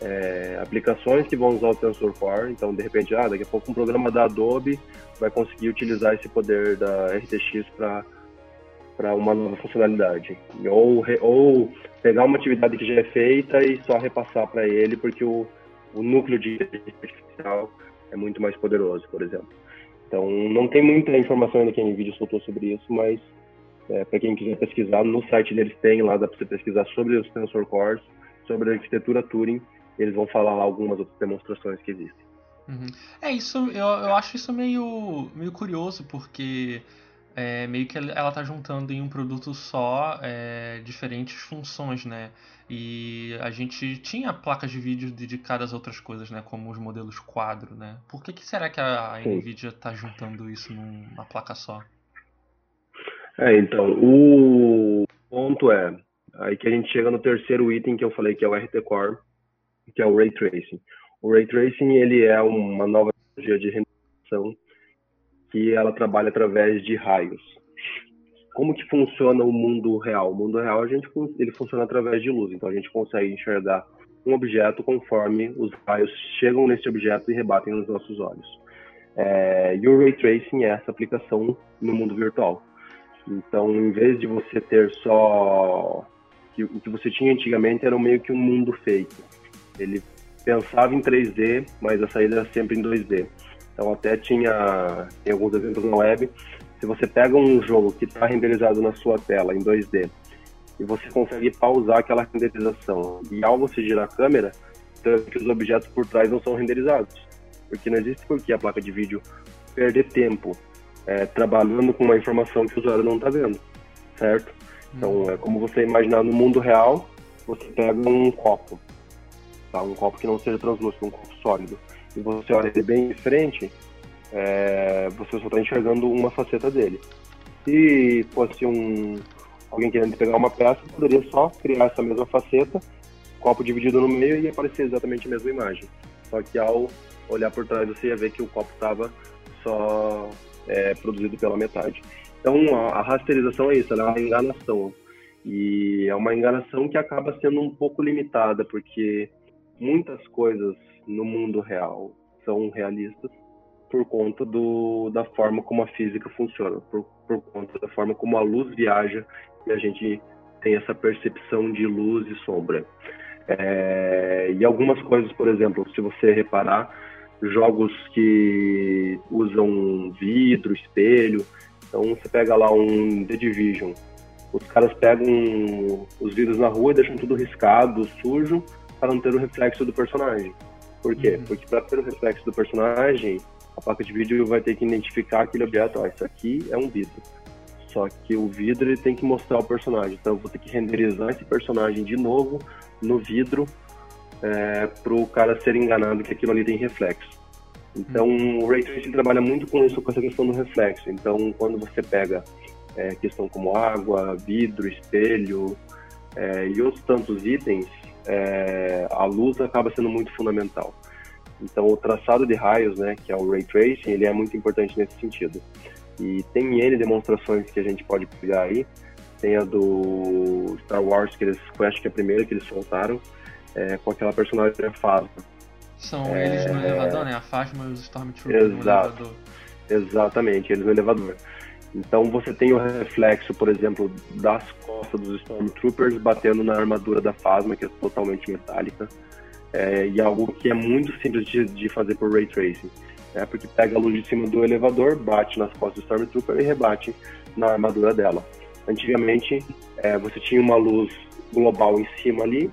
[SPEAKER 2] é, aplicações que vão usar o Tensor Core. Então, de repente, ah, daqui a pouco um programa da Adobe vai conseguir utilizar esse poder da RTX para para uma nova funcionalidade. Ou, ou pegar uma atividade que já é feita e só repassar para ele, porque o, o núcleo de artificial é muito mais poderoso, por exemplo. Então, não tem muita informação ainda que a NVIDIA soltou sobre isso, mas é, para quem quiser pesquisar, no site deles tem lá, dá para você pesquisar sobre os Tensor Cores, sobre a arquitetura Turing, eles vão falar lá algumas outras demonstrações que existem.
[SPEAKER 1] Uhum. É isso, eu, eu acho isso meio, meio curioso, porque é, meio que ela está juntando em um produto só é, diferentes funções, né? E a gente tinha placas de vídeo dedicadas a outras coisas, né? Como os modelos quadro, né? Por que, que será que a NVIDIA está juntando isso numa placa só?
[SPEAKER 2] É, então, o ponto é, aí que a gente chega no terceiro item que eu falei, que é o RT Core, que é o Ray Tracing. O Ray Tracing, ele é uma nova tecnologia de renderização que ela trabalha através de raios como que funciona o mundo real? O mundo real a gente ele funciona através de luz, então a gente consegue enxergar um objeto conforme os raios chegam nesse objeto e rebatem nos nossos olhos. É, e o ray tracing é essa aplicação no mundo virtual. Então, em vez de você ter só o que você tinha antigamente era meio que um mundo feito. Ele pensava em 3D, mas a saída era sempre em 2D. Então até tinha tem alguns exemplos na web se você pega um jogo que está renderizado na sua tela em 2D e você consegue pausar aquela renderização e ao você girar a câmera, que os objetos por trás não são renderizados. Porque não existe por que a placa de vídeo perder tempo é, trabalhando com uma informação que o usuário não está vendo, certo? Então, uhum. é como você imaginar no mundo real, você pega um copo, tá? um copo que não seja translúcido, um copo sólido, e você olha ele bem em frente, é, você só está enxergando uma faceta dele. Se fosse um alguém querendo pegar uma peça, poderia só criar essa mesma faceta, copo dividido no meio e aparecer exatamente a mesma imagem. Só que ao olhar por trás você ia ver que o copo estava só é, produzido pela metade. Então a, a rasterização é isso, ela é uma enganação. E é uma enganação que acaba sendo um pouco limitada, porque muitas coisas no mundo real são realistas por conta do, da forma como a física funciona, por, por conta da forma como a luz viaja e a gente tem essa percepção de luz e sombra. É, e algumas coisas, por exemplo, se você reparar, jogos que usam vidro, espelho, então você pega lá um The Division, os caras pegam os vidros na rua e deixam tudo riscado, sujo, para não ter o reflexo do personagem. Por quê? Uhum. Porque para ter o reflexo do personagem, a placa de vídeo vai ter que identificar aquele objeto, isso aqui é um vidro. Só que o vidro ele tem que mostrar o personagem, então eu vou ter que renderizar esse personagem de novo no vidro é, para o cara ser enganado que aquilo ali tem reflexo. Então, uhum. o Ray Tracing trabalha muito com isso, com essa questão do reflexo. Então, quando você pega é, questão como água, vidro, espelho é, e outros tantos itens, é, a luz acaba sendo muito fundamental. Então, o traçado de raios, né, que é o Ray Tracing, ele é muito importante nesse sentido. E tem N demonstrações que a gente pode pegar aí. Tem a do Star Wars, que eles, foi acho que a primeira que eles soltaram, é, com aquela personagem.
[SPEAKER 1] São é... eles no elevador, né? A Phasma e os Stormtroopers Exato. no elevador.
[SPEAKER 2] Exatamente, eles no elevador. Então você tem o reflexo, por exemplo, das costas dos Stormtroopers batendo na armadura da Phasma, que é totalmente metálica. É, e algo que é muito simples de, de fazer por Ray Tracing. Né? Porque pega a luz de cima do elevador, bate nas costas do Stormtrooper e rebate na armadura dela. Antigamente, é, você tinha uma luz global em cima ali,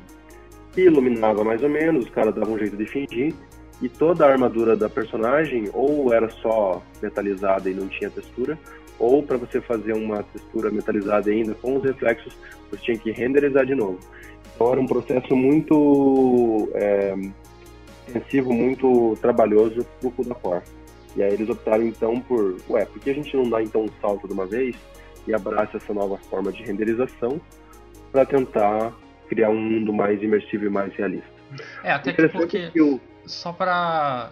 [SPEAKER 2] que iluminava mais ou menos, os caras davam um jeito de fingir, e toda a armadura da personagem ou era só metalizada e não tinha textura, ou para você fazer uma textura metalizada ainda com os reflexos, você tinha que renderizar de novo. Então era um processo muito é, intensivo, muito trabalhoso pro Kudacor. E aí eles optaram então por, ué, por que a gente não dá então um salto de uma vez e abraça essa nova forma de renderização para tentar criar um mundo mais imersivo e mais realista.
[SPEAKER 1] É, até que porque que só para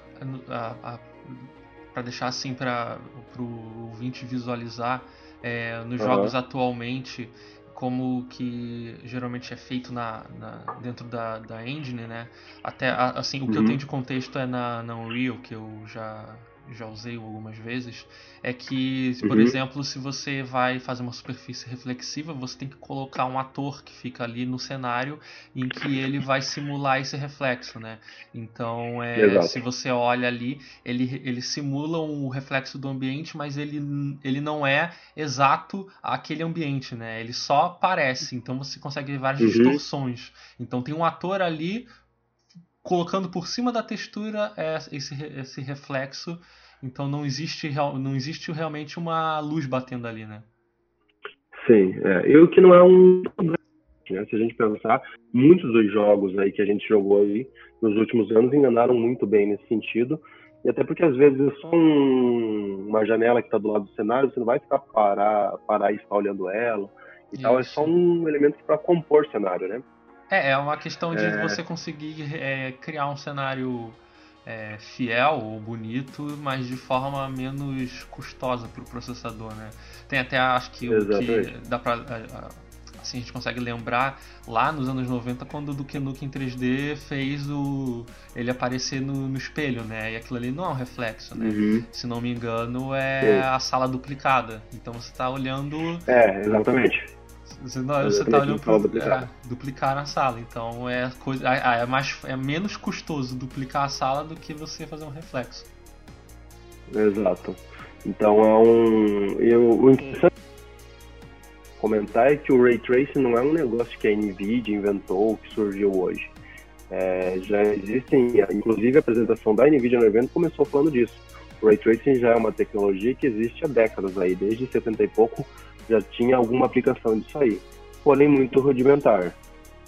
[SPEAKER 1] para deixar assim para o ouvinte visualizar é, nos uhum. jogos atualmente como que geralmente é feito na, na dentro da, da engine, né? Até assim o que uhum. eu tenho de contexto é na, na Unreal que eu já já usei algumas vezes, é que, por uhum. exemplo, se você vai fazer uma superfície reflexiva, você tem que colocar um ator que fica ali no cenário em que ele vai simular esse reflexo, né? Então, é, se você olha ali, ele, ele simula o um reflexo do ambiente, mas ele, ele não é exato aquele ambiente, né? Ele só parece, então você consegue ver várias uhum. distorções. Então tem um ator ali colocando por cima da textura é, esse, esse reflexo. Então não existe, não existe realmente uma luz batendo ali, né?
[SPEAKER 2] Sim, é. e o que não é um né? Se a gente pensar, muitos dos jogos aí que a gente jogou aí nos últimos anos enganaram muito bem nesse sentido. E até porque às vezes é só um, uma janela que está do lado do cenário, você não vai ficar parar, parar e ficar olhando ela e Isso. tal. É só um elemento para compor cenário, né?
[SPEAKER 1] É, é uma questão de é... você conseguir é, criar um cenário é, fiel ou bonito, mas de forma menos custosa para o processador, né? Tem até, acho que Exatamente. o que dá para assim, a gente consegue lembrar lá nos anos 90 quando o Duke Nukem em 3D fez o ele aparecer no, no, espelho, né? E aquilo ali não é um reflexo, né? Uhum. Se não me engano, é Sim. a sala duplicada. Então você está olhando.
[SPEAKER 2] É, exatamente.
[SPEAKER 1] Você, não, você tá olhando para duplicar. É, duplicar a sala. Então é coisa, é, mais, é menos custoso duplicar a sala do que você fazer um reflexo.
[SPEAKER 2] Exato. Então é um. E o interessante comentar é que o Ray Tracing não é um negócio que a Nvidia inventou, que surgiu hoje. É, já existem, inclusive a apresentação da NVIDIA no evento começou falando disso. O Ray Tracing já é uma tecnologia que existe há décadas aí, desde 70 e pouco já tinha alguma aplicação disso aí, porém muito rudimentar.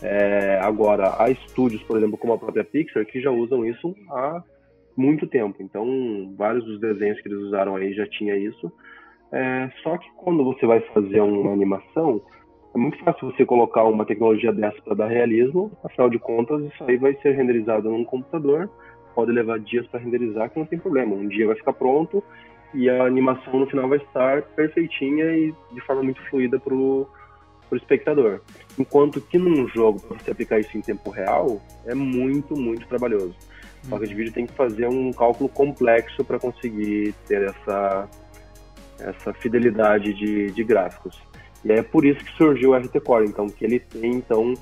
[SPEAKER 2] É, agora, há estúdios, por exemplo, como a própria Pixar, que já usam isso há muito tempo. Então, vários dos desenhos que eles usaram aí já tinha isso. É, só que quando você vai fazer uma animação, é muito fácil você colocar uma tecnologia dessa para dar realismo. Afinal de contas, isso aí vai ser renderizado num computador. Pode levar dias para renderizar, que não tem problema. Um dia vai ficar pronto e a animação no final vai estar perfeitinha e de forma muito fluida para o espectador. Enquanto que num jogo, para você aplicar isso em tempo real, é muito, muito trabalhoso. A placa de vídeo tem que fazer um cálculo complexo para conseguir ter essa, essa fidelidade de, de gráficos. E é por isso que surgiu o RT Core, então, que ele tem então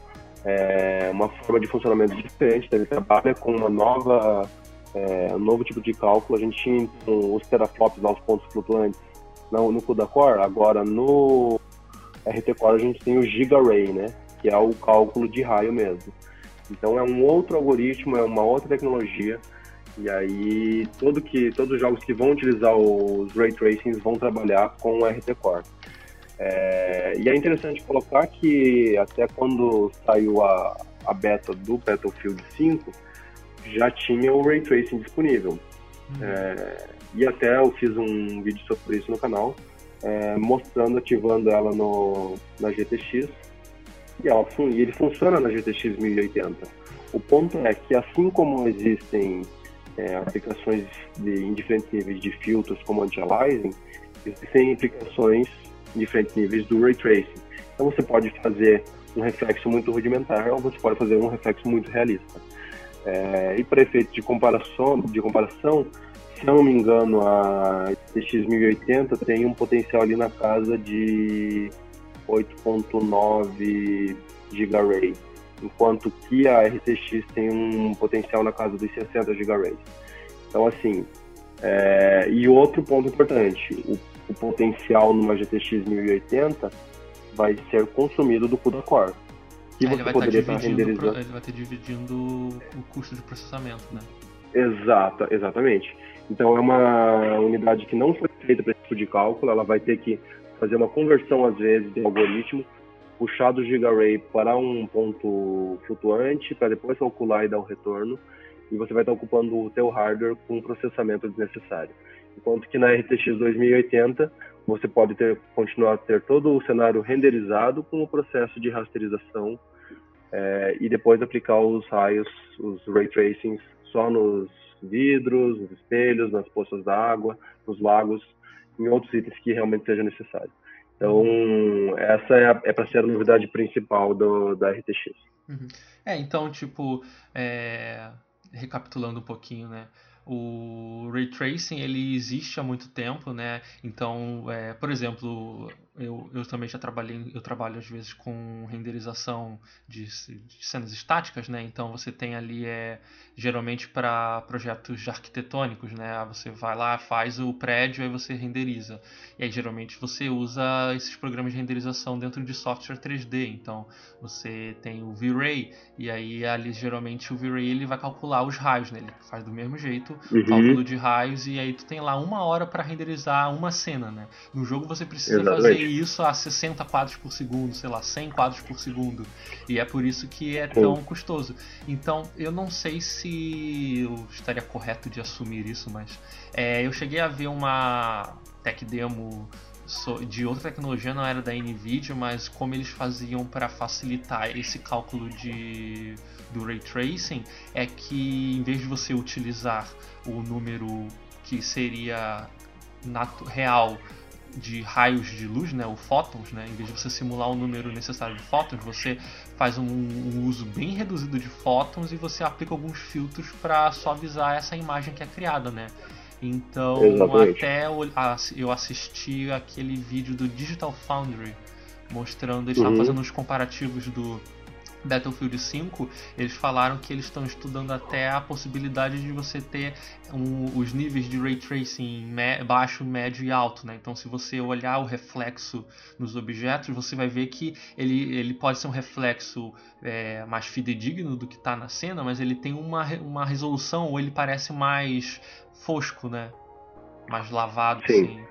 [SPEAKER 2] é, uma forma de funcionamento diferente, então ele trabalha com uma nova é, um novo tipo de cálculo. A gente tinha então, os teraflops lá, os pontos flutuantes no, no CUDA Core, agora no RT Core a gente tem o GigaRay, né, que é o cálculo de raio mesmo. Então é um outro algoritmo, é uma outra tecnologia. E aí todo que, todos os jogos que vão utilizar os Ray Tracings vão trabalhar com o RT Core. É, e é interessante colocar que até quando saiu a, a beta do Battlefield 5, já tinha o Ray Tracing disponível. Uhum. É, e até eu fiz um vídeo sobre isso no canal, é, mostrando, ativando ela no, na GTX e, ela, e ele funciona na GTX 1080. O ponto é que, assim como existem é, aplicações de, em diferentes níveis de filtros, como anti-aliasing, existem aplicações em diferentes níveis do Ray Tracing. Então você pode fazer um reflexo muito rudimentar ou você pode fazer um reflexo muito realista. É, e para efeito de comparação, de comparação, se não me engano, a RTX 1080 tem um potencial ali na casa de 8.9 GB enquanto que a RTX tem um potencial na casa dos 60 GB Então, assim, é... e outro ponto importante, o, o, potencial numa GTX 1080 vai ser consumido do CUDA Core.
[SPEAKER 1] Que você poderia estar renderizando. Ele vai estar dividindo o custo de processamento, né?
[SPEAKER 2] Exato, exatamente. Então é uma unidade que não foi feita para esse tipo de cálculo, ela vai ter que fazer uma conversão às vezes de algoritmo, puxar do GigaRay para um ponto flutuante, para depois calcular e dar o retorno, e você vai estar ocupando o teu hardware com processamento desnecessário. Enquanto que na RTX 2080 você pode ter, continuar a ter todo o cenário renderizado com o processo de rasterização é, e depois aplicar os raios, os ray tracings só nos vidros, nos espelhos, nas poças d'água, nos lagos, em outros itens que realmente seja necessário. Então, essa é, é para ser a novidade principal do, da RTX.
[SPEAKER 1] Uhum. É, então, tipo, é, recapitulando um pouquinho, né? O ray tracing ele existe há muito tempo, né? Então, é, por exemplo, eu, eu também já trabalhei, eu trabalho às vezes com renderização de, de cenas estáticas, né? Então você tem ali é geralmente para projetos arquitetônicos, né? Você vai lá, faz o prédio, aí você renderiza. E aí geralmente você usa esses programas de renderização dentro de software 3D. Então você tem o V-Ray e aí ali geralmente o V-Ray ele vai calcular os raios, né? Ele faz do mesmo jeito, uhum. cálculo de raios e aí tu tem lá uma hora para renderizar uma cena, né? No jogo você precisa Exatamente. fazer isso a 60 quadros por segundo, sei lá, 100 quadros por segundo. E é por isso que é tão custoso. Então eu não sei se se eu estaria correto de assumir isso, mas é, eu cheguei a ver uma tech demo de outra tecnologia, não era da Nvidia, mas como eles faziam para facilitar esse cálculo de, do ray tracing, é que em vez de você utilizar o número que seria real de raios de luz, né, o fótons, né, em vez de você simular o número necessário de fótons, você faz um, um uso bem reduzido de fótons e você aplica alguns filtros para suavizar essa imagem que é criada, né? Então, Exatamente. até eu assisti aquele vídeo do Digital Foundry mostrando, eles estavam uhum. fazendo os comparativos do Battlefield 5, eles falaram que eles estão estudando até a possibilidade de você ter um, os níveis de ray tracing me, baixo, médio e alto, né? Então, se você olhar o reflexo nos objetos, você vai ver que ele, ele pode ser um reflexo é, mais fidedigno do que está na cena, mas ele tem uma, uma resolução ou ele parece mais fosco, né? Mais lavado,
[SPEAKER 2] Sim,
[SPEAKER 1] assim.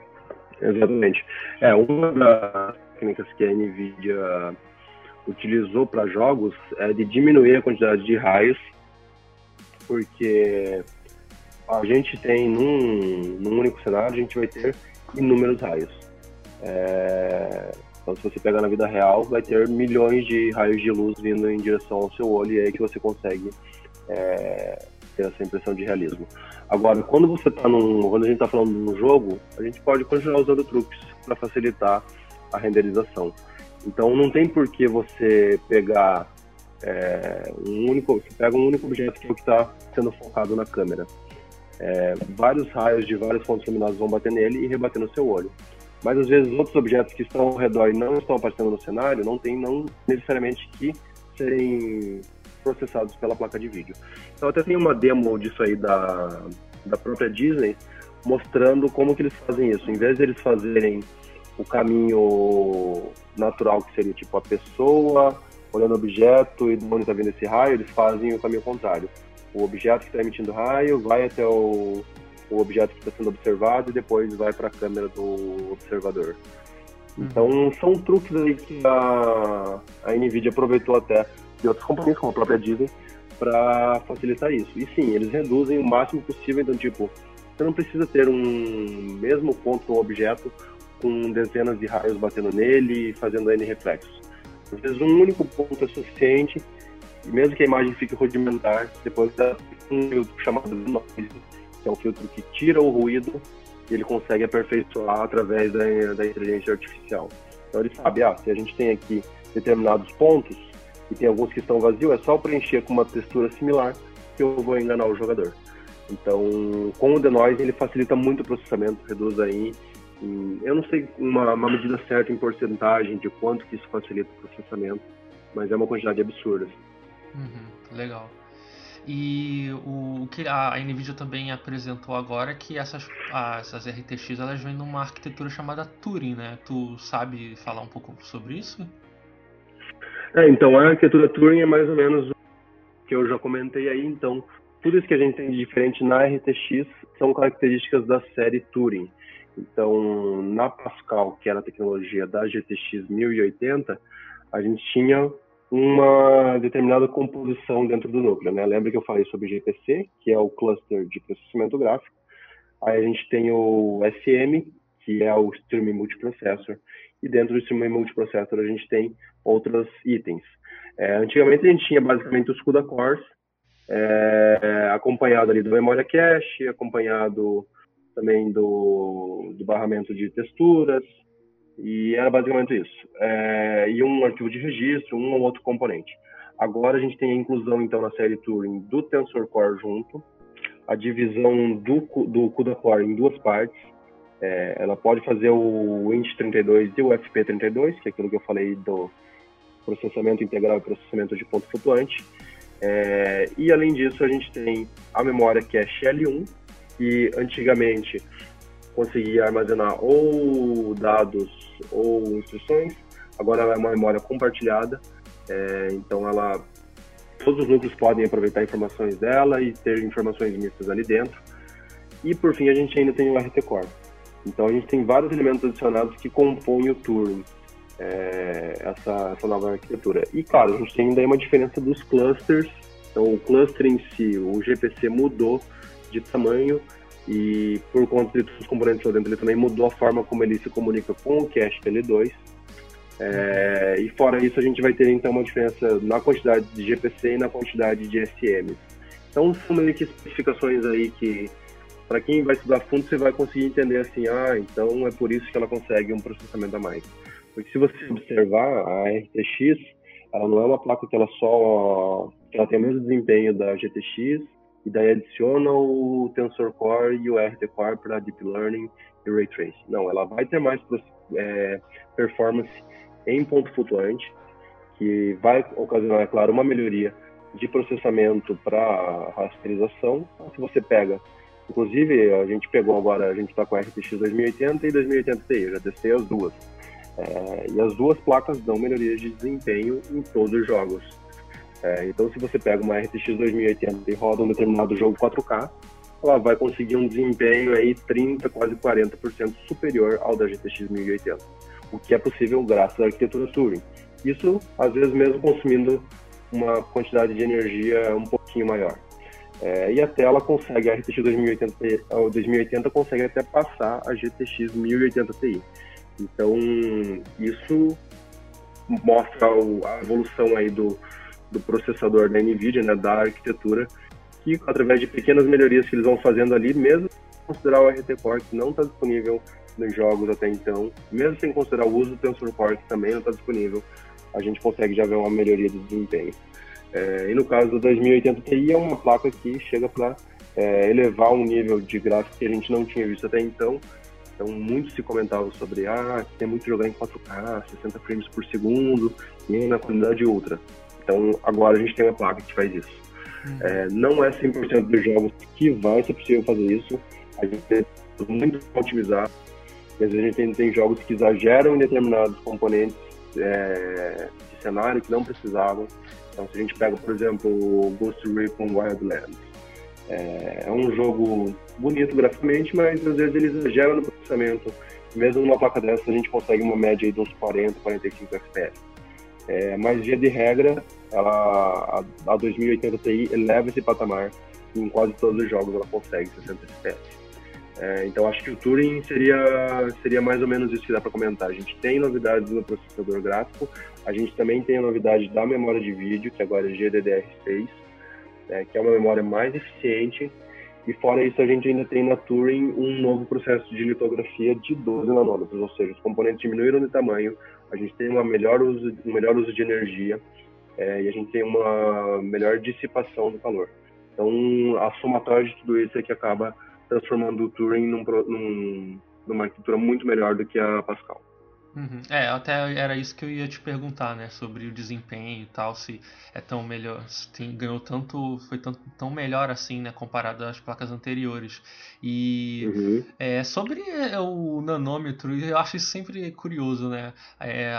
[SPEAKER 2] exatamente. É, uma das técnicas que a NVIDIA utilizou para jogos é de diminuir a quantidade de raios, porque a gente tem num, num único cenário, a gente vai ter inúmeros raios. É, então, se você pegar na vida real, vai ter milhões de raios de luz vindo em direção ao seu olho e é aí que você consegue é, ter essa impressão de realismo. Agora, quando você está num, quando a gente está falando de um jogo, a gente pode continuar usando truques para facilitar a renderização. Então não tem por que você pegar é, um único, você pega um único objeto que é o que está sendo focado na câmera. É, vários raios de várias fontes luminosas vão bater nele e rebater no seu olho. Mas às vezes outros objetos que estão ao redor e não estão aparecendo no cenário não tem não necessariamente que serem processados pela placa de vídeo. Então até tem uma demo disso aí da, da própria Disney mostrando como que eles fazem isso. Em vez de eles fazerem o caminho natural que seria tipo a pessoa olhando o objeto e de onde está vindo esse raio, eles fazem o caminho contrário. O objeto que está emitindo raio vai até o, o objeto que está sendo observado e depois vai para a câmera do observador. Uhum. Então são truques aí que a, a Nvidia aproveitou até de outras companhias, como a própria Disney, para facilitar isso. E sim, eles reduzem o máximo possível, então tipo, você não precisa ter um mesmo ponto no objeto com dezenas de raios batendo nele e fazendo N reflexos. Às vezes um único ponto é suficiente, mesmo que a imagem fique rudimentar, depois dá um filtro chamado noise, que é um filtro que tira o ruído e ele consegue aperfeiçoar através da, da inteligência artificial. Então ele sabe, ah, se a gente tem aqui determinados pontos e tem alguns que estão vazios, é só preencher com uma textura similar que eu vou enganar o jogador. Então, com o denoise ele facilita muito o processamento, reduz aí eu não sei uma, uma, medida certa em porcentagem de quanto que isso facilita o processamento, mas é uma quantidade absurda.
[SPEAKER 1] Uhum, legal. E o, o, que a Nvidia também apresentou agora é que essas, essas RTX elas vêm numa arquitetura chamada Turing, né? Tu sabe falar um pouco sobre isso?
[SPEAKER 2] É, então a arquitetura Turing é mais ou menos o que eu já comentei aí. Então, tudo isso que a gente tem de diferente na RTX são características da série Turing. Então, na Pascal, que era a tecnologia da GTX 1080, a gente tinha uma determinada composição dentro do núcleo. Né? Lembra que eu falei sobre GPC, que é o cluster de processamento gráfico. Aí a gente tem o SM, que é o Streaming Multiprocessor. E dentro do Streaming Multiprocessor a gente tem outros itens. É, antigamente a gente tinha basicamente os CUDA cores, é, acompanhado ali do memória cache, acompanhado também do, do barramento de texturas, e era basicamente isso. É, e um arquivo de registro, um ou outro componente. Agora a gente tem a inclusão, então, na série Turing do Tensor Core junto, a divisão do, do CUDA Core em duas partes. É, ela pode fazer o int32 e o FP32, que é aquilo que eu falei do processamento integral e processamento de ponto flutuante. É, e além disso, a gente tem a memória que é Shell1, que antigamente conseguia armazenar ou dados ou instruções, agora ela é uma memória compartilhada, é, então ela todos os núcleos podem aproveitar informações dela e ter informações mistas ali dentro. E por fim a gente ainda tem o RT Core. Então a gente tem vários elementos adicionados que compõem o Turing, é, essa, essa nova arquitetura. E claro, a gente tem ainda uma diferença dos clusters. Então o cluster em si, o GPC mudou de tamanho e por conta de todos os componentes lá dentro ele também mudou a forma como ele se comunica com o cache L2 é, e fora isso a gente vai ter então uma diferença na quantidade de GPC e na quantidade de SM então são meio que especificações aí que para quem vai estudar fundo você vai conseguir entender assim ah então é por isso que ela consegue um processamento a mais porque se você observar a RTX ela não é uma placa que ela só ela tem o mesmo desempenho da GTX e daí adiciona o Tensor Core e o RT Core para Deep Learning e Ray Tracing. Não, ela vai ter mais é, performance em ponto flutuante que vai ocasionar, é claro, uma melhoria de processamento para rasterização. Então, se você pega, inclusive a gente pegou agora, a gente está com a RTX 2080 e 2080 Ti, eu já testei as duas. É, e as duas placas dão melhorias de desempenho em todos os jogos. É, então, se você pega uma RTX 2080 e roda um determinado jogo 4K, ela vai conseguir um desempenho aí 30, quase 40% superior ao da GTX 1080, o que é possível graças à arquitetura Turing. Isso, às vezes, mesmo consumindo uma quantidade de energia um pouquinho maior. É, e a tela consegue, a RTX 2080, 2080 consegue até passar a GTX 1080 Ti. Então, isso mostra a evolução aí do, do processador da NVIDIA, né, da arquitetura, que através de pequenas melhorias que eles vão fazendo ali, mesmo considerar o RT Core que não está disponível nos jogos até então, mesmo sem considerar o uso do Tensor Core que também não está disponível, a gente consegue já ver uma melhoria de desempenho. É, e no caso do 2080 Ti é uma placa que chega para é, elevar um nível de gráfico que a gente não tinha visto até então. Então, muito se comentava sobre, ah, tem muito jogar em 4K, 60 frames por segundo, e na qualidade ultra. Então, agora a gente tem uma placa que faz isso. Uhum. É, não é 100% dos jogos que vai ser possível fazer isso. A gente tem muito otimizar. Às vezes a gente tem, tem jogos que exageram em determinados componentes é, de cenário que não precisavam. Então, se a gente pega, por exemplo, Ghost Recon Wildlands, é, é um jogo bonito graficamente, mas às vezes ele exagera no processamento. Mesmo numa placa dessa, a gente consegue uma média de uns 40, 45 FPS. É, mas, via de regra, ela, a, a 2080 Ti eleva esse patamar em quase todos os jogos ela consegue 60 FPS. É, então acho que o Turing seria, seria mais ou menos isso que dá para comentar. A gente tem novidades no processador gráfico, a gente também tem a novidade da memória de vídeo, que agora é GDDR6, né, que é uma memória mais eficiente. E fora isso, a gente ainda tem na Turing um novo processo de litografia de 12 nanômetros, ou seja, os componentes diminuíram de tamanho, a gente tem uma melhor uso, um melhor uso de energia é, e a gente tem uma melhor dissipação do calor. Então, a somatória de tudo isso é que acaba transformando o Turing num, num, numa arquitetura muito melhor do que a Pascal.
[SPEAKER 1] Uhum. É, até era isso que eu ia te perguntar, né? Sobre o desempenho e tal, se é tão melhor, se tem, ganhou tanto, foi tão, tão melhor assim, né? Comparado às placas anteriores. E uhum. é, sobre é, o nanômetro, eu acho isso sempre curioso, né? É,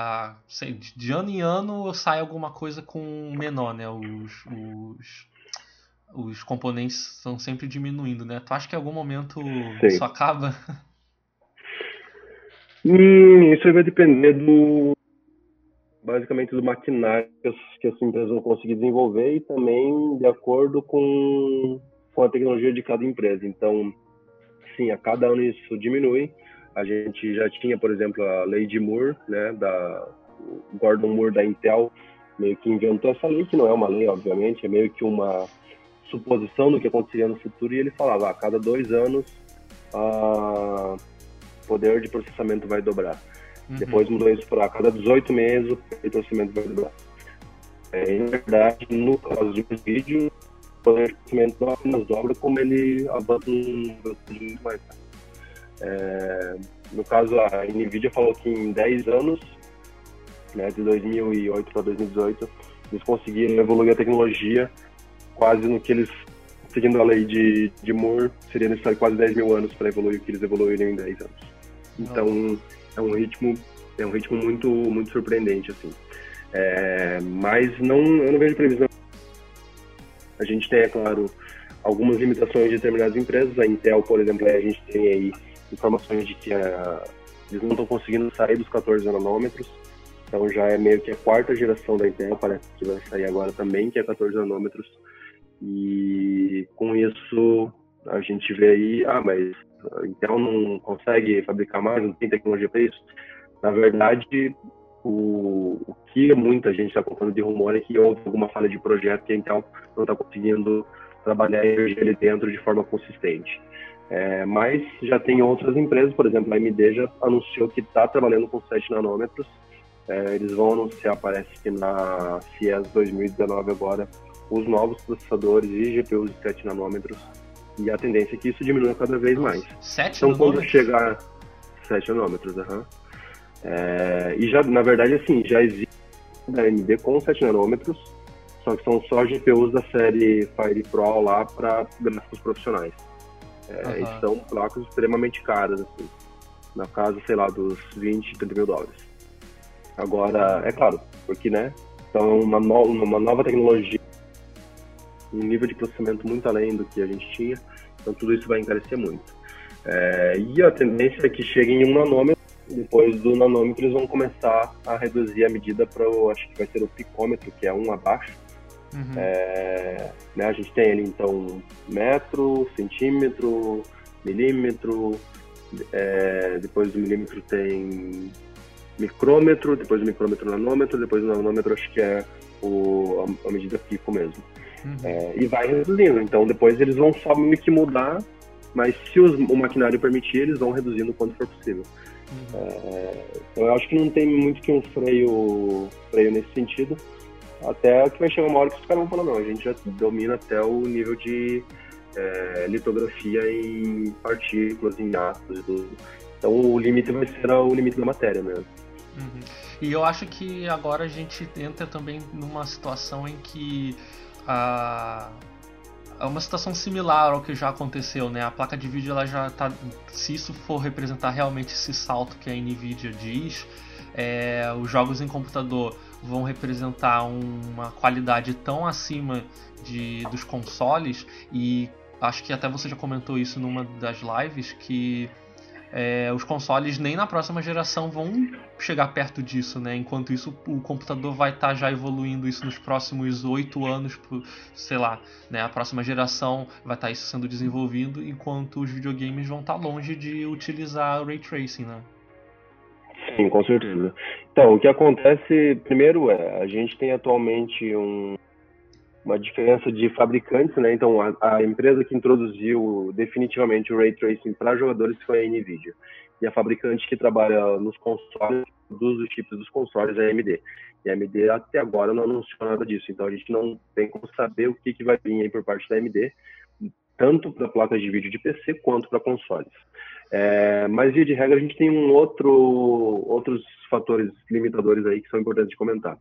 [SPEAKER 1] de ano em ano sai alguma coisa com menor, né? Os, os os componentes estão sempre diminuindo, né? Tu acha que em algum momento Sim. isso acaba?
[SPEAKER 2] Hum, isso vai depender do basicamente do maquinário que as, empresas vão conseguir desenvolver e também de acordo com, com a tecnologia de cada empresa. Então, sim, a cada ano isso diminui. A gente já tinha, por exemplo, a lei de Moore, né, da Gordon Moore da Intel, meio que inventou essa lei, que não é uma lei, obviamente, é meio que uma suposição do que aconteceria no futuro e ele falava, a ah, cada dois anos o poder de processamento vai dobrar. Uhum. Depois mudou isso para cada 18 meses o poder de processamento vai dobrar. É, em verdade, no caso de um vídeo, o poder de processamento não apenas dobra, como ele avança muito mais. É, no caso, a NVIDIA falou que em 10 anos, né, de 2008 para 2018, eles conseguiram evoluir a tecnologia quase no que eles, seguindo a lei de, de Moore, seria necessário quase 10 mil anos para evoluir o que eles evoluíram em 10 anos. Então, é um ritmo, é um ritmo muito, muito surpreendente, assim. É, mas não, eu não vejo previsão. A gente tem, é claro, algumas limitações de determinadas empresas. A Intel, por exemplo, a gente tem aí informações de que a, eles não estão conseguindo sair dos 14 nanômetros. Então já é meio que a quarta geração da Intel, parece que vai sair agora também, que é 14 nanômetros. E com isso a gente vê aí, ah, mas Intel não consegue fabricar mais, não tem tecnologia para isso. Na verdade, o, o que muita gente está contando de rumor é que houve alguma falha de projeto que Intel não está conseguindo trabalhar a energia ali dentro de forma consistente. É, mas já tem outras empresas, por exemplo, a AMD já anunciou que está trabalhando com 7 nanômetros. É, eles vão anunciar, parece que na CES 2019 agora, os novos processadores e GPUs de 7 nanômetros. E a tendência é que isso diminua cada vez mais.
[SPEAKER 1] 7
[SPEAKER 2] então, quando chegar 7 nanômetros, aham. É, e já, na verdade, assim, já existe da AMD com 7 nanômetros, só que são só GPUs da série Fire Pro lá para gráficos profissionais. É, uhum. E são placas extremamente caras, assim, na casa, sei lá, dos 20, 30 mil dólares. Agora, é claro, porque, né, então uma, no, uma nova tecnologia, um nível de processamento muito além do que a gente tinha, então tudo isso vai encarecer muito. É, e a tendência é que chegue em um nanômetro, depois do nanômetro eles vão começar a reduzir a medida para, acho que vai ser o picômetro, que é um abaixo. Uhum. É, né, a gente tem ali então metro, centímetro, milímetro, é, depois do milímetro tem micrômetro, depois do micrômetro nanômetro, depois do nanômetro acho que é o, a, a medida pico mesmo. Uhum. É, e vai reduzindo. Então depois eles vão só meio que mudar, mas se os, o maquinário permitir, eles vão reduzindo o quanto for possível. Uhum. É, então eu acho que não tem muito que um freio, freio nesse sentido. Até que vai chegar uma hora que os caras vão falar, não, a gente já domina até o nível de é, litografia em partículas, em átomos e tudo. Então o limite vai ser o limite da matéria mesmo.
[SPEAKER 1] Uhum. E eu acho que agora a gente entra também numa situação em que a é uma situação similar ao que já aconteceu, né? A placa de vídeo ela já tá, se isso for representar realmente esse salto que a Nvidia diz, é, os jogos em computador vão representar uma qualidade tão acima de, dos consoles e acho que até você já comentou isso numa das lives que é, os consoles nem na próxima geração vão chegar perto disso, né? Enquanto isso, o computador vai estar tá já evoluindo isso nos próximos oito anos, sei lá, né? A próxima geração vai estar tá isso sendo desenvolvido, enquanto os videogames vão estar tá longe de utilizar ray tracing, né?
[SPEAKER 2] Sim, com certeza. Então, o que acontece, primeiro é, a gente tem atualmente um, uma diferença de fabricantes, né? Então, a, a, empresa que introduziu definitivamente o ray tracing para jogadores foi a Nvidia. E a fabricante que trabalha nos consoles, dos chips dos consoles é a AMD. E a AMD até agora não anunciou nada disso. Então, a gente não tem como saber o que, que vai vir aí por parte da AMD, tanto para placas de vídeo de PC quanto para consoles. É, mas, via de regra, a gente tem um outro, outros fatores limitadores aí que são importantes de comentar.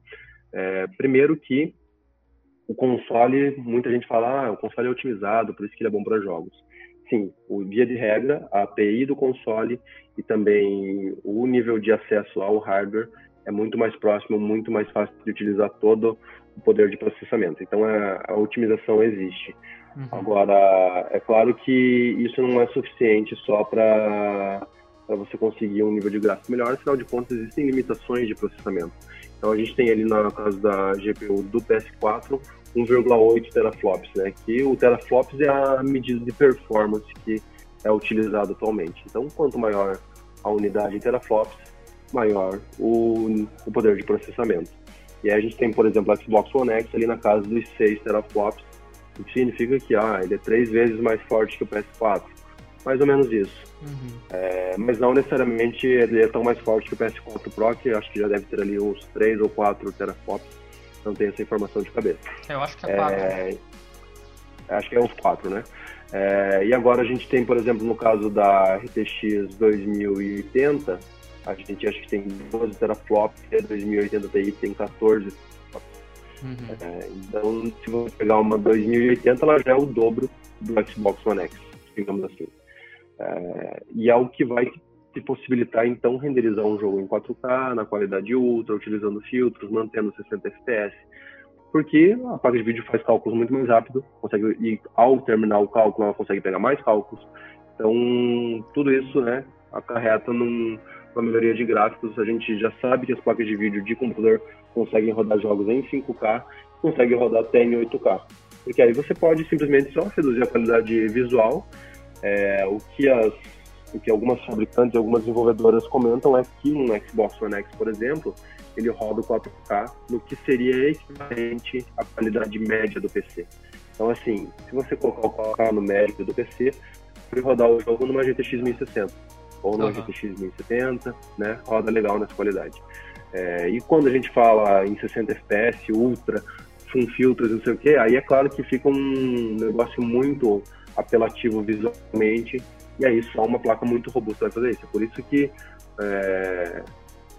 [SPEAKER 2] É, primeiro que o console, muita gente fala, ah, o console é otimizado, por isso que ele é bom para jogos. Sim, o via de regra, a API do console e também o nível de acesso ao hardware é muito mais próximo, muito mais fácil de utilizar todo o poder de processamento. Então a, a otimização existe. Uhum. Agora, é claro que isso não é suficiente só para você conseguir um nível de gráfico melhor, afinal de contas existem limitações de processamento. Então a gente tem ali na caso da GPU do PS4 1,8 teraflops, né? Que o teraflops é a medida de performance que é utilizado atualmente. Então, quanto maior a unidade de teraflops, maior o, o poder de processamento. E aí a gente tem, por exemplo, o Xbox One X ali na casa dos 6 teraflops, o que significa que ah, ele é três vezes mais forte que o PS4 mais ou menos isso. Uhum. É, mas não necessariamente ele é tão mais forte que o PS4 Pro, que acho que já deve ter ali uns 3 ou 4 teraflops. Não tenho essa informação de cabeça.
[SPEAKER 1] Eu acho que é 4. É,
[SPEAKER 2] acho que é uns 4, né? É, e agora a gente tem, por exemplo, no caso da RTX 2080, a gente acho que tem 12 teraflops a 2080 Ti tem 14 uhum. é, então, se você pegar uma 2080, ela já é o dobro do Xbox One X, digamos assim. É, e é o que vai te possibilitar, então, renderizar um jogo em 4K, na qualidade ultra, utilizando filtros, mantendo 60 FPS. Porque a placa de vídeo faz cálculos muito mais rápido, consegue, e ao terminar o cálculo, ela consegue pegar mais cálculos. Então, tudo isso, né, acarreta num, numa melhoria de gráficos. A gente já sabe que as placas de vídeo de computador conseguem rodar jogos em 5K, conseguem rodar até em 8K. Porque aí você pode simplesmente só reduzir a qualidade visual é, o, que as, o que algumas fabricantes e algumas desenvolvedoras comentam é que um Xbox One X, por exemplo, ele roda o 4K no que seria equivalente à qualidade média do PC. Então, assim, se você colocar o 4K no médio do PC, vai rodar o jogo numa GTX 1060 ou numa uhum. GTX 1070, né? Roda legal nessa qualidade. É, e quando a gente fala em 60 FPS, ultra, com filtros, não sei o que, aí é claro que fica um negócio muito apelativo visualmente, e aí só uma placa muito robusta vai fazer isso. É por isso que é,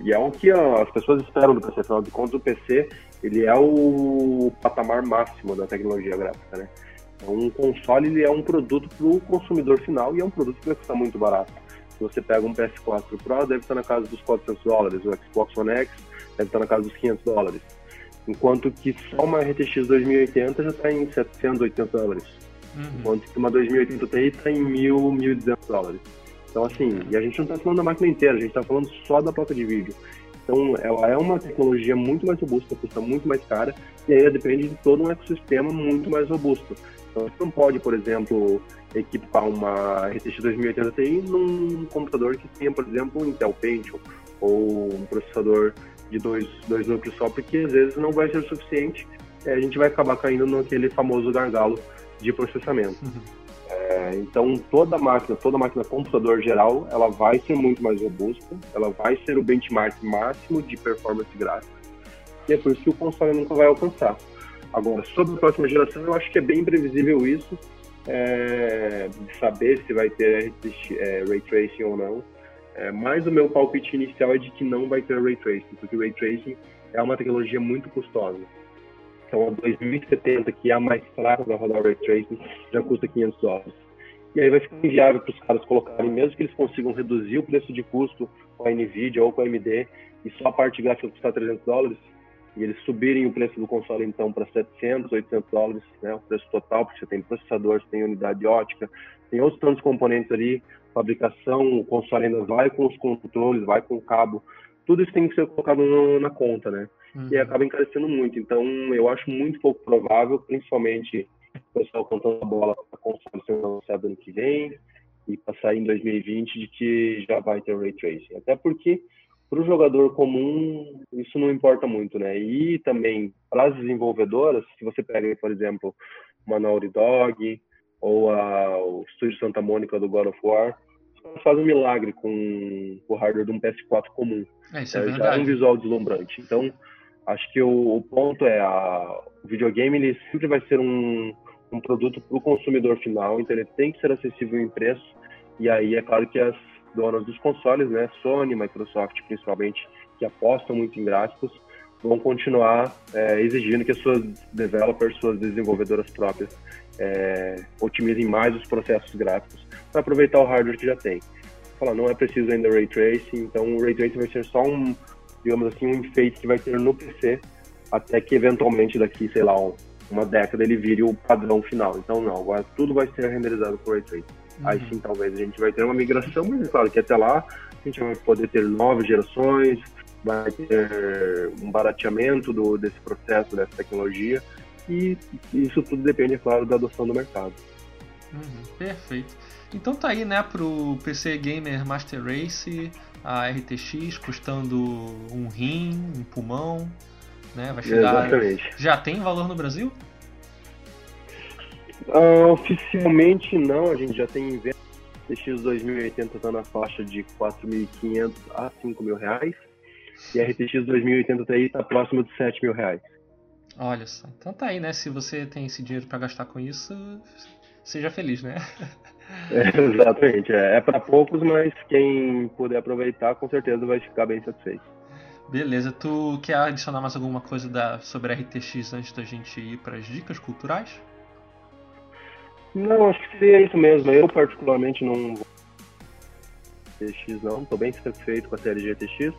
[SPEAKER 2] E é o que as pessoas esperam do PC. Afinal de contas, o PC ele é o patamar máximo da tecnologia gráfica, né? Então, um console ele é um produto para o consumidor final e é um produto que vai custar muito barato. Se você pega um PS4 Pro, deve estar na casa dos 400 dólares. O Xbox One X deve estar na casa dos 500 dólares. Enquanto que só uma RTX 2080 já está em 700, 800 dólares. Uhum. Enquanto que uma 2080 Ti está em 1.000, 1.200 dólares. Então, assim, e a gente não está falando da máquina inteira, a gente está falando só da placa de vídeo. Então, ela é uma tecnologia muito mais robusta, custa muito mais cara, e aí depende de todo um ecossistema muito mais robusto. Então, você não pode, por exemplo, equipar uma RTX 2080 Ti num computador que tenha, por exemplo, um Intel Pentium ou um processador de dois, dois núcleos só, porque às vezes não vai ser o suficiente. É, a gente vai acabar caindo naquele famoso gargalo de processamento. Uhum. É, então, toda máquina, toda máquina computador geral, ela vai ser muito mais robusta, ela vai ser o benchmark máximo de performance gráfica, e é por isso que o console nunca vai alcançar. Agora, sobre a próxima geração, eu acho que é bem previsível isso, é, de saber se vai ter é, Ray Tracing ou não. É, mas o meu palpite inicial é de que não vai ter Ray Tracing, porque Ray Tracing é uma tecnologia muito custosa. Então, a 2070, que é a mais fraca para rodar Ray Tracing, já custa 500 dólares. E aí vai ficar inviável para os caras colocarem, mesmo que eles consigam reduzir o preço de custo com a NVIDIA ou com a AMD, e só a parte gráfica custar 300 dólares, e eles subirem o preço do console então para 700, 800 dólares, né, o preço total, porque você tem processador, você tem unidade ótica, tem outros tantos componentes ali, fabricação, o console ainda vai com os controles, vai com o cabo, tudo isso tem que ser colocado no, na conta, né? Uhum. E acaba encarecendo muito. Então, eu acho muito pouco provável, principalmente o pessoal contando a bola para console ser lançado ano que vem e para sair em 2020, de que já vai ter Ray Tracing. Até porque para o jogador comum isso não importa muito, né? E também para as desenvolvedoras, se você pega, por exemplo, uma Naughty Dog ou a, o Estúdio Santa Mônica do God of War, faz um milagre com o hardware de um PS4 comum.
[SPEAKER 1] É, isso é, é verdade.
[SPEAKER 2] Já é um visual deslumbrante. Então, acho que o, o ponto é a, o videogame ele sempre vai ser um, um produto para o consumidor final, então ele tem que ser acessível em preço. E aí é claro que as donas dos consoles, né, Sony, Microsoft principalmente, que apostam muito em gráficos, vão continuar é, exigindo que as suas developers, suas desenvolvedoras próprias, é, otimizem mais os processos gráficos para aproveitar o hardware que já tem. Falar, não é preciso ainda ray tracing, então o ray tracing vai ser só um, digamos assim, um enfeite que vai ter no PC, até que eventualmente daqui, sei lá, uma década ele vire o padrão final. Então não, agora tudo vai ser renderizado com ray tracing. Uhum. Aí sim, talvez a gente vai ter uma migração, mas é claro que até lá a gente vai poder ter novas gerações, vai ter um barateamento do, desse processo, dessa tecnologia, e isso tudo depende, é claro, da adoção do mercado.
[SPEAKER 1] Uhum, perfeito. Então tá aí, né, pro PC Gamer Master Race, a RTX custando um rim, um pulmão, né? Vai chegar.
[SPEAKER 2] Exatamente.
[SPEAKER 1] Já tem valor no Brasil?
[SPEAKER 2] Uh, oficialmente não, a gente já tem em venda. RTX 2080 está na faixa de 4.500 a 5.000 reais. E a RTX 2080 Ti está próximo de 7 mil reais.
[SPEAKER 1] Olha só, então tá aí, né? Se você tem esse dinheiro para gastar com isso, seja feliz, né?
[SPEAKER 2] É, exatamente, é, é para poucos, mas quem puder aproveitar com certeza vai ficar bem satisfeito.
[SPEAKER 1] Beleza, tu quer adicionar mais alguma coisa da, sobre a RTX antes da gente ir para as dicas culturais?
[SPEAKER 2] Não, acho que seria isso mesmo. Eu particularmente não vou RTX não, estou bem satisfeito com a série GTX.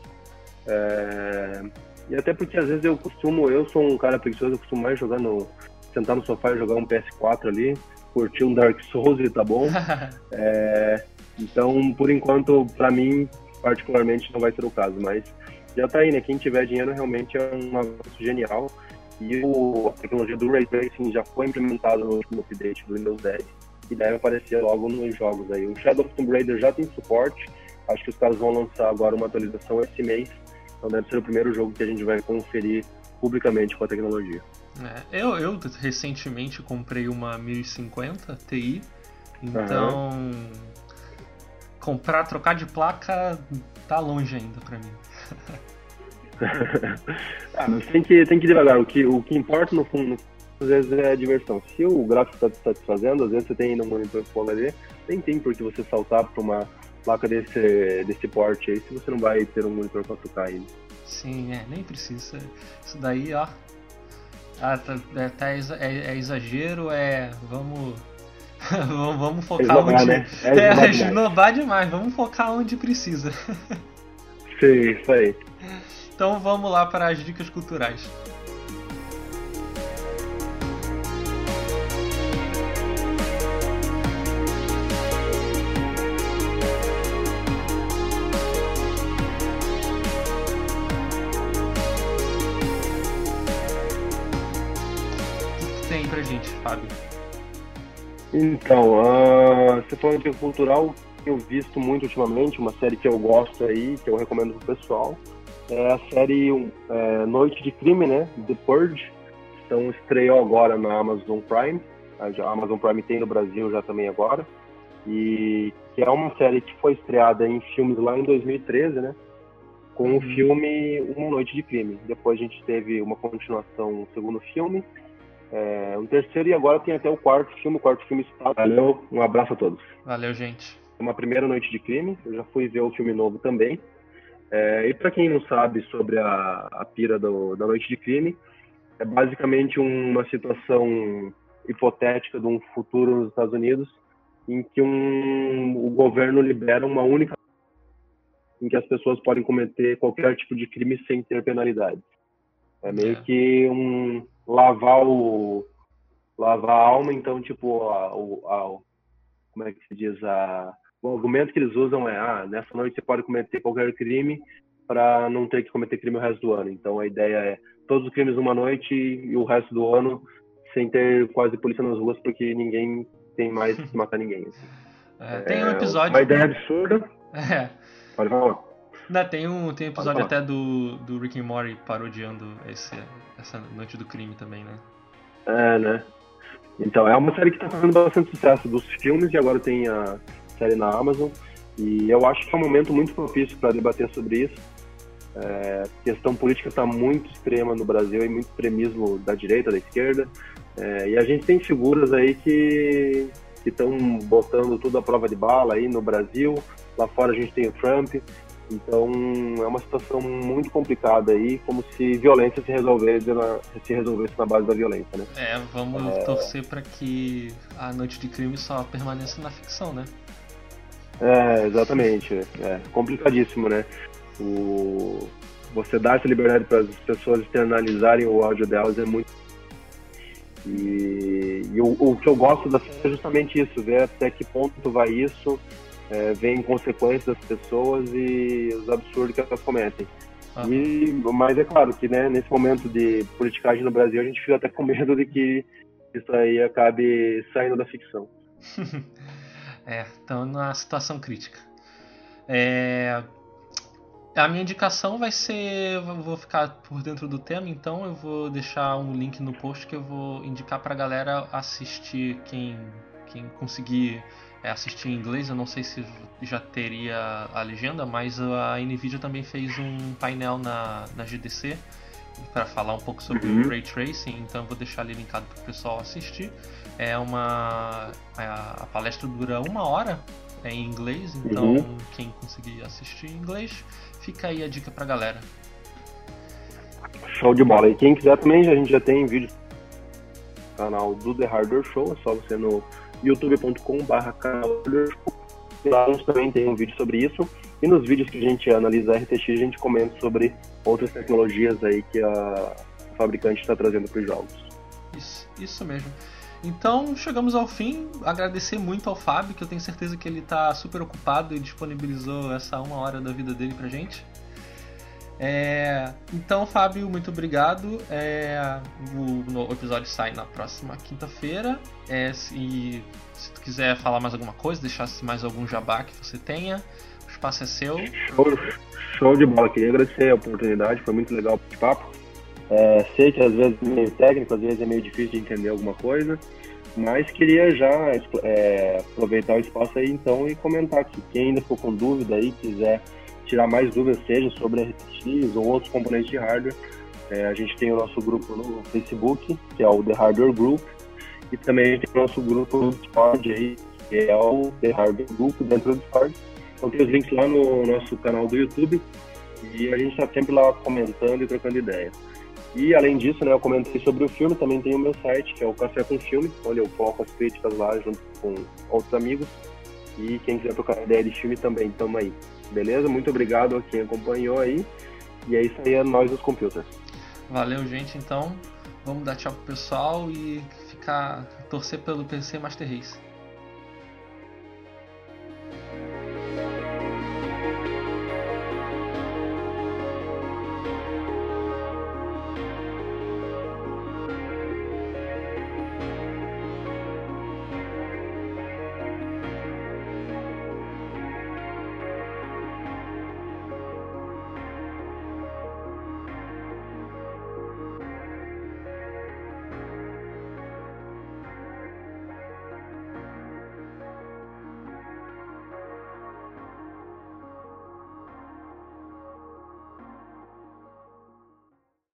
[SPEAKER 2] É... E até porque às vezes eu costumo, eu sou um cara preguiçoso, eu costumo mais jogar no. sentar no sofá e jogar um PS4 ali, curtir um Dark Souls e tá bom. é... Então, por enquanto, para mim, particularmente, não vai ser o caso, mas já tá aí, né? Quem tiver dinheiro realmente é um avanço genial. E o, a tecnologia do Ray Tracing já foi implementada no último update do Windows 10 e deve aparecer logo nos jogos aí. O Shadow of Tomb Raider já tem suporte, acho que os caras vão lançar agora uma atualização esse mês, então deve ser o primeiro jogo que a gente vai conferir publicamente com a tecnologia.
[SPEAKER 1] É, eu, eu recentemente comprei uma 1050 Ti, então uhum. comprar, trocar de placa tá longe ainda para mim.
[SPEAKER 2] ah, mas tem que, tem que devagar. O que, o que importa no fundo, às vezes é a diversão. Se o gráfico está te satisfazendo, às vezes você tem no monitor Full HD, nem tem por que você saltar para uma placa desse, desse porte aí se você não vai ter um monitor 4K ainda.
[SPEAKER 1] Sim, é, nem precisa. Isso daí, ó. Ah, tá, é, tá, é, é exagero, é. Vamos. vamos focar
[SPEAKER 2] esnobar,
[SPEAKER 1] onde.
[SPEAKER 2] Né?
[SPEAKER 1] É, é esnobar demais, vamos focar onde precisa.
[SPEAKER 2] Sim, isso aí.
[SPEAKER 1] Então vamos lá para as dicas culturais.
[SPEAKER 2] Então, uh, você falou de cultural, eu visto muito ultimamente, uma série que eu gosto aí, que eu recomendo pro pessoal, é a série é, Noite de Crime, né? The Purge. Então estreou agora na Amazon Prime. A Amazon Prime tem no Brasil já também agora. E que é uma série que foi estreada em filmes lá em 2013, né? Com o uhum. filme Uma Noite de Crime. Depois a gente teve uma continuação, um segundo filme, é, um terceiro e agora tem até o quarto filme. O quarto filme está. Valeu, um abraço a todos.
[SPEAKER 1] Valeu, gente.
[SPEAKER 2] Uma primeira noite de crime. Eu já fui ver o filme novo também. É, e para quem não sabe sobre a, a pira do, da noite de crime, é basicamente uma situação hipotética de um futuro nos Estados Unidos em que um, o governo libera uma única em que as pessoas podem cometer qualquer tipo de crime sem ter penalidade. É meio é. que um, lavar o lavar a alma, então tipo a, a, como é que se diz a o argumento que eles usam é ah nessa noite você pode cometer qualquer crime para não ter que cometer crime o resto do ano. Então a ideia é todos os crimes uma noite e o resto do ano sem ter quase polícia nas ruas porque ninguém tem mais que matar ninguém. Assim.
[SPEAKER 1] É, tem um episódio.
[SPEAKER 2] Uma ideia absurda.
[SPEAKER 1] É.
[SPEAKER 2] Pode falar.
[SPEAKER 1] Não, tem um, tem um episódio até do, do Rick and Morty parodiando esse, essa Noite do Crime também, né?
[SPEAKER 2] É, né? Então, é uma série que tá fazendo bastante sucesso dos filmes e agora tem a série na Amazon. E eu acho que é um momento muito propício para debater sobre isso. É, a questão política está muito extrema no Brasil e muito extremismo da direita, da esquerda. É, e a gente tem figuras aí que estão botando tudo à prova de bala aí no Brasil. Lá fora a gente tem o Trump. Então é uma situação muito complicada aí, como se violência se resolvesse na, se resolvesse na base da violência, né?
[SPEAKER 1] É, vamos é... torcer para que a noite de crime só permaneça na ficção, né?
[SPEAKER 2] É, exatamente. É complicadíssimo, né? O... Você dar essa liberdade para as pessoas externalizarem o áudio delas é muito. E, e o, o, que eu gosto da série é justamente isso, ver até que ponto vai isso é, veem consequências das pessoas e os absurdos que elas cometem. Ah. E, mas é claro que né, nesse momento de politicagem no Brasil a gente fica até com medo de que isso aí acabe saindo da ficção.
[SPEAKER 1] é, estamos numa situação crítica. É, a minha indicação vai ser. Vou ficar por dentro do tema, então eu vou deixar um link no post que eu vou indicar pra galera assistir quem, quem conseguir assistir em inglês, eu não sei se já teria a legenda, mas a Nvidia também fez um painel na, na GDC para falar um pouco sobre uhum. o Ray Tracing, então eu vou deixar ali linkado para o pessoal assistir. É uma a, a, palestra dura uma hora é em inglês, então uhum. quem conseguir assistir em inglês, fica aí a dica para galera.
[SPEAKER 2] Show de bola. E quem quiser também, a gente já tem vídeo no canal do The Hardware Show, é só você no youtube.com.br Lá a gente também tem um vídeo sobre isso. E nos vídeos que a gente analisa a RTX, a gente comenta sobre outras tecnologias aí que a fabricante está trazendo para os jogos.
[SPEAKER 1] Isso, isso mesmo. Então chegamos ao fim. Agradecer muito ao Fábio, que eu tenho certeza que ele está super ocupado e disponibilizou essa uma hora da vida dele pra gente. É, então, Fábio, muito obrigado. É, o, o, episódio sai na próxima quinta-feira. É, se, se tu quiser falar mais alguma coisa, deixar mais algum jabá que você tenha, o espaço é seu.
[SPEAKER 2] Show, show de bola. Queria agradecer a oportunidade, foi muito legal o papo. É, sei que às vezes é meio técnico, às vezes é meio difícil de entender alguma coisa, mas queria já é, aproveitar o espaço aí então e comentar que quem ainda ficou com dúvida aí, quiser tirar mais dúvidas, seja sobre RTX ou outros componentes de hardware, é, a gente tem o nosso grupo no Facebook, que é o The Hardware Group, e também tem o nosso grupo no Discord aí, que é o The Hardware Group dentro do Discord, Então tem os links lá no nosso canal do YouTube e a gente está sempre lá comentando e trocando ideias. E além disso, né, eu comentei sobre o filme, também tem o meu site, que é o Café com Filme, onde eu coloco as críticas lá junto com outros amigos. E quem quiser trocar ideia de filme também, tamo aí. Beleza? Muito obrigado a quem acompanhou aí. E é isso aí, é nós os computers.
[SPEAKER 1] Valeu, gente. Então, vamos dar tchau pro pessoal e ficar torcer pelo PC Master Race.